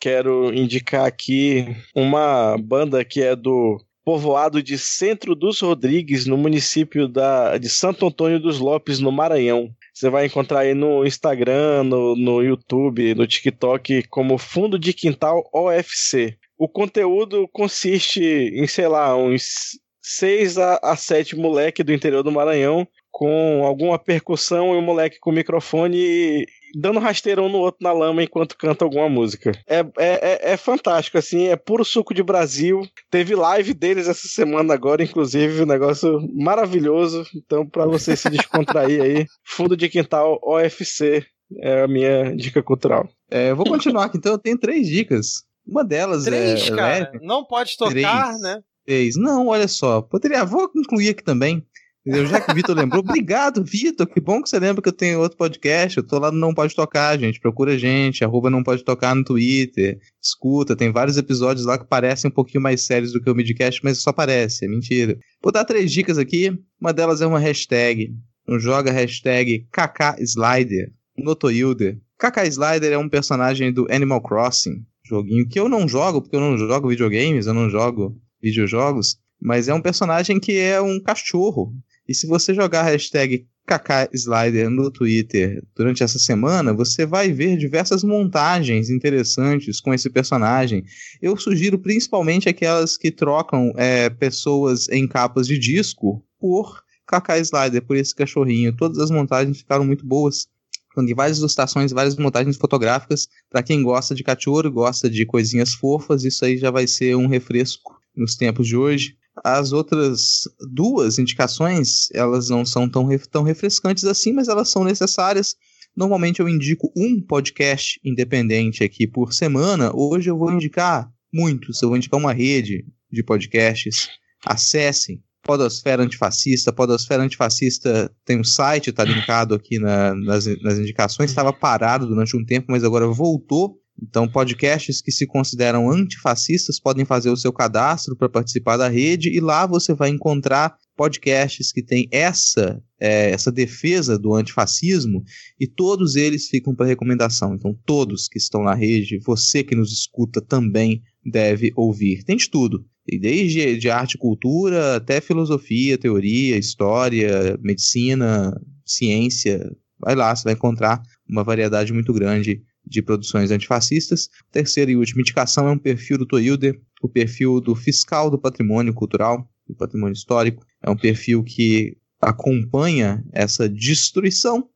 quero indicar aqui uma banda que é do povoado de Centro dos Rodrigues, no município da, de Santo Antônio dos Lopes, no Maranhão. Você vai encontrar aí no Instagram, no, no YouTube, no TikTok, como Fundo de Quintal OFC. O conteúdo consiste em, sei lá, uns seis a, a sete moleque do interior do Maranhão com alguma percussão e um moleque com microfone dando rasteirão no outro na lama enquanto canta alguma música. É, é, é, é, fantástico, assim, é puro suco de Brasil. Teve live deles essa semana agora, inclusive, um negócio maravilhoso. Então, para você se descontrair aí, Fundo de Quintal OFC é a minha dica cultural. É, eu vou continuar aqui, então eu tenho três dicas. Uma delas Três, é. cara. Não pode tocar, Três. né? Três. Não, olha só. Poderia. Vou incluir aqui também. Entendeu? Já que o Vitor lembrou. Obrigado, Vitor. Que bom que você lembra que eu tenho outro podcast. Eu tô lá no Não Pode Tocar, gente. Procura a gente. Arroba Não Pode Tocar no Twitter. Escuta, tem vários episódios lá que parecem um pouquinho mais sérios do que o Midcast, mas só parece, é mentira. Vou dar três dicas aqui. Uma delas é uma hashtag. Então joga hashtag KKSlider. Notoilder. KK Slider é um personagem do Animal Crossing. Joguinho que eu não jogo, porque eu não jogo videogames, eu não jogo videojogos. Mas é um personagem que é um cachorro. E se você jogar a hashtag KKSlider no Twitter durante essa semana, você vai ver diversas montagens interessantes com esse personagem. Eu sugiro principalmente aquelas que trocam é, pessoas em capas de disco por KKSlider, por esse cachorrinho. Todas as montagens ficaram muito boas. Com várias ilustrações, várias montagens fotográficas. Para quem gosta de cachorro, gosta de coisinhas fofas, isso aí já vai ser um refresco nos tempos de hoje. As outras duas indicações, elas não são tão, tão refrescantes assim, mas elas são necessárias. Normalmente eu indico um podcast independente aqui por semana. Hoje eu vou indicar muitos. Eu vou indicar uma rede de podcasts. Acessem Podosfera Antifascista. Podosfera Antifascista tem um site, está linkado aqui na- nas, nas indicações. Estava parado durante um tempo, mas agora voltou. Então, podcasts que se consideram antifascistas podem fazer o seu cadastro para participar da rede e lá você vai encontrar podcasts que têm essa, é, essa defesa do antifascismo e todos eles ficam para recomendação. Então, todos que estão na rede, você que nos escuta também deve ouvir. Tem de tudo. Tem desde de arte e cultura até filosofia, teoria, história, medicina, ciência. Vai lá, você vai encontrar uma variedade muito grande de produções antifascistas. Terceira e última indicação é um perfil do Toilder, o perfil do fiscal do patrimônio cultural e patrimônio histórico. É um perfil que acompanha essa destruição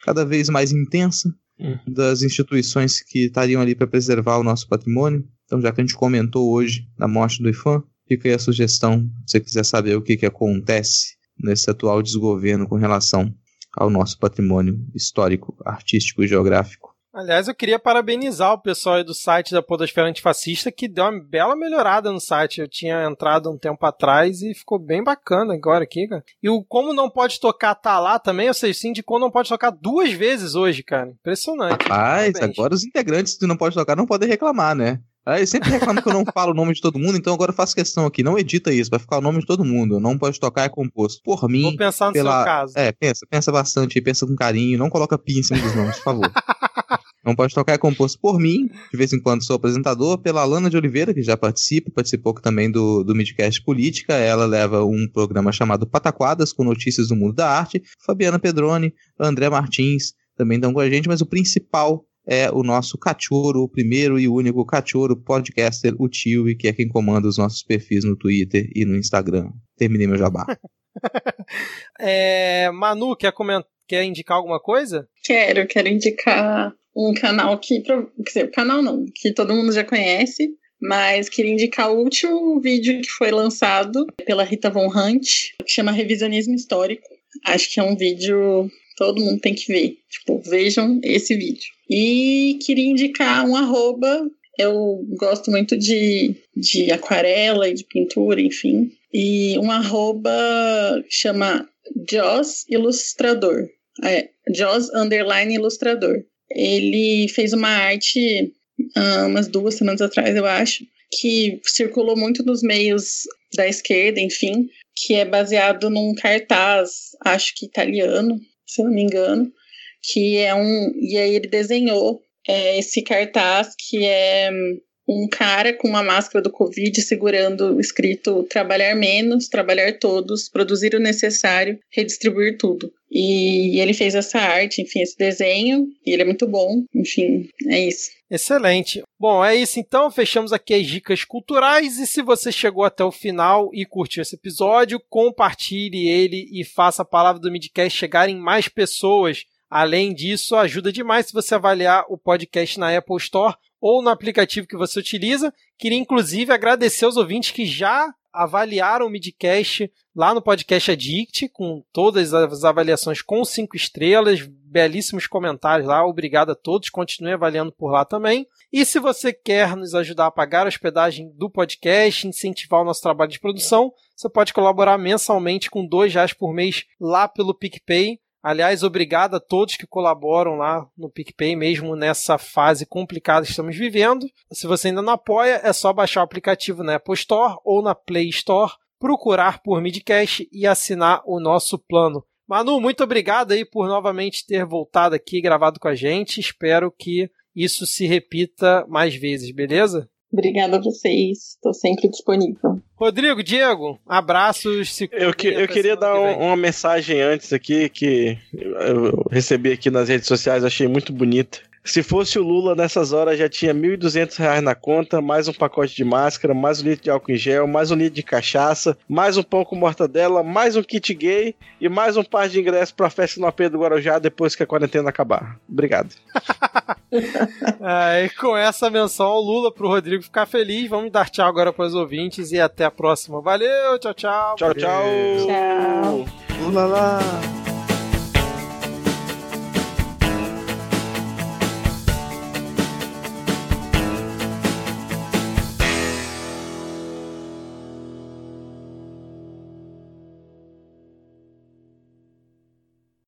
cada vez mais intensa Hum. das instituições que estariam ali para preservar o nosso patrimônio. Então, já que a gente comentou hoje da morte do IFAM, fica aí a sugestão, se você quiser saber o que, que acontece nesse atual desgoverno com relação ao nosso patrimônio histórico, artístico e geográfico. Aliás, eu queria parabenizar o pessoal aí do site da Podosfera Antifascista que deu uma bela melhorada no site. Eu tinha entrado um tempo atrás e ficou bem bacana agora aqui, cara. E o Como Não Pode Tocar tá lá também, ou seja, indicou Não Pode Tocar duas vezes hoje, cara. Impressionante. Parabéns. agora os integrantes do Não Pode Tocar não podem reclamar, né? Aí eles sempre reclamam que eu não falo o nome de todo mundo, então agora eu faço questão aqui. Não edita isso, vai ficar o nome de todo mundo. Não pode tocar é composto por mim. Vou pensar no pela- seu caso. É, pensa, pensa bastante, pensa com carinho, não coloca pi em cima dos nomes, por favor. Não pode tocar é composto por mim, de vez em quando sou apresentador, pela Alana de Oliveira, que já participa, participou também do, do Midcast Política. Ela leva um programa chamado Pataquadas, com notícias do mundo da arte. Fabiana Pedroni, André Martins também estão com a gente, mas o principal é o nosso cachorro, o primeiro e único cachorro podcaster, o Tio, que é quem comanda os nossos perfis no Twitter e no Instagram. Terminei meu jabá. É, Manu, quer, comentar, quer indicar alguma coisa? Quero, quero indicar um canal que, quer dizer, canal não, que todo mundo já conhece, mas queria indicar o último vídeo que foi lançado pela Rita Von Hunt, que chama Revisionismo Histórico. Acho que é um vídeo todo mundo tem que ver. Tipo, vejam esse vídeo. E queria indicar um arroba. Eu gosto muito de, de aquarela e de pintura, enfim. E um arroba chama Joss Ilustrador. É, Joss Underline Ilustrador. Ele fez uma arte ah, umas duas semanas atrás, eu acho, que circulou muito nos meios da esquerda, enfim, que é baseado num cartaz, acho que italiano, se eu não me engano, que é um. E aí ele desenhou é, esse cartaz que é um cara com uma máscara do Covid segurando escrito trabalhar menos, trabalhar todos, produzir o necessário, redistribuir tudo. E ele fez essa arte, enfim, esse desenho, e ele é muito bom. Enfim, é isso. Excelente. Bom, é isso então. Fechamos aqui as dicas culturais. E se você chegou até o final e curtiu esse episódio, compartilhe ele e faça a palavra do Midcast chegar em mais pessoas. Além disso, ajuda demais se você avaliar o podcast na Apple Store ou no aplicativo que você utiliza. Queria inclusive agradecer aos ouvintes que já avaliaram o Midcast lá no Podcast Addict, com todas as avaliações com cinco estrelas, belíssimos comentários lá. Obrigado a todos, continue avaliando por lá também. E se você quer nos ajudar a pagar a hospedagem do podcast, incentivar o nosso trabalho de produção, você pode colaborar mensalmente com dois reais por mês lá pelo PicPay. Aliás, obrigado a todos que colaboram lá no PicPay, mesmo nessa fase complicada que estamos vivendo. Se você ainda não apoia, é só baixar o aplicativo na Apple Store ou na Play Store, procurar por Midcast e assinar o nosso plano. Manu, muito obrigado aí por novamente ter voltado aqui gravado com a gente. Espero que isso se repita mais vezes, beleza? Obrigada a vocês, estou sempre disponível. Rodrigo, Diego, abraços. Se eu, que, eu queria dar um, uma mensagem antes aqui que eu recebi aqui nas redes sociais, achei muito bonita. Se fosse o Lula nessas horas já tinha R$ 1.200 na conta, mais um pacote de máscara, mais um litro de álcool em gel, mais um litro de cachaça, mais um pão com mortadela, mais um kit gay e mais um par de ingressos para a festa no AP do Guarujá depois que a quarentena acabar. Obrigado. é, e com essa menção ao Lula pro Rodrigo ficar feliz, vamos dar tchau agora para os ouvintes e até a próxima. Valeu, tchau, tchau. Tchau, tchau. Tchau. Lula lá.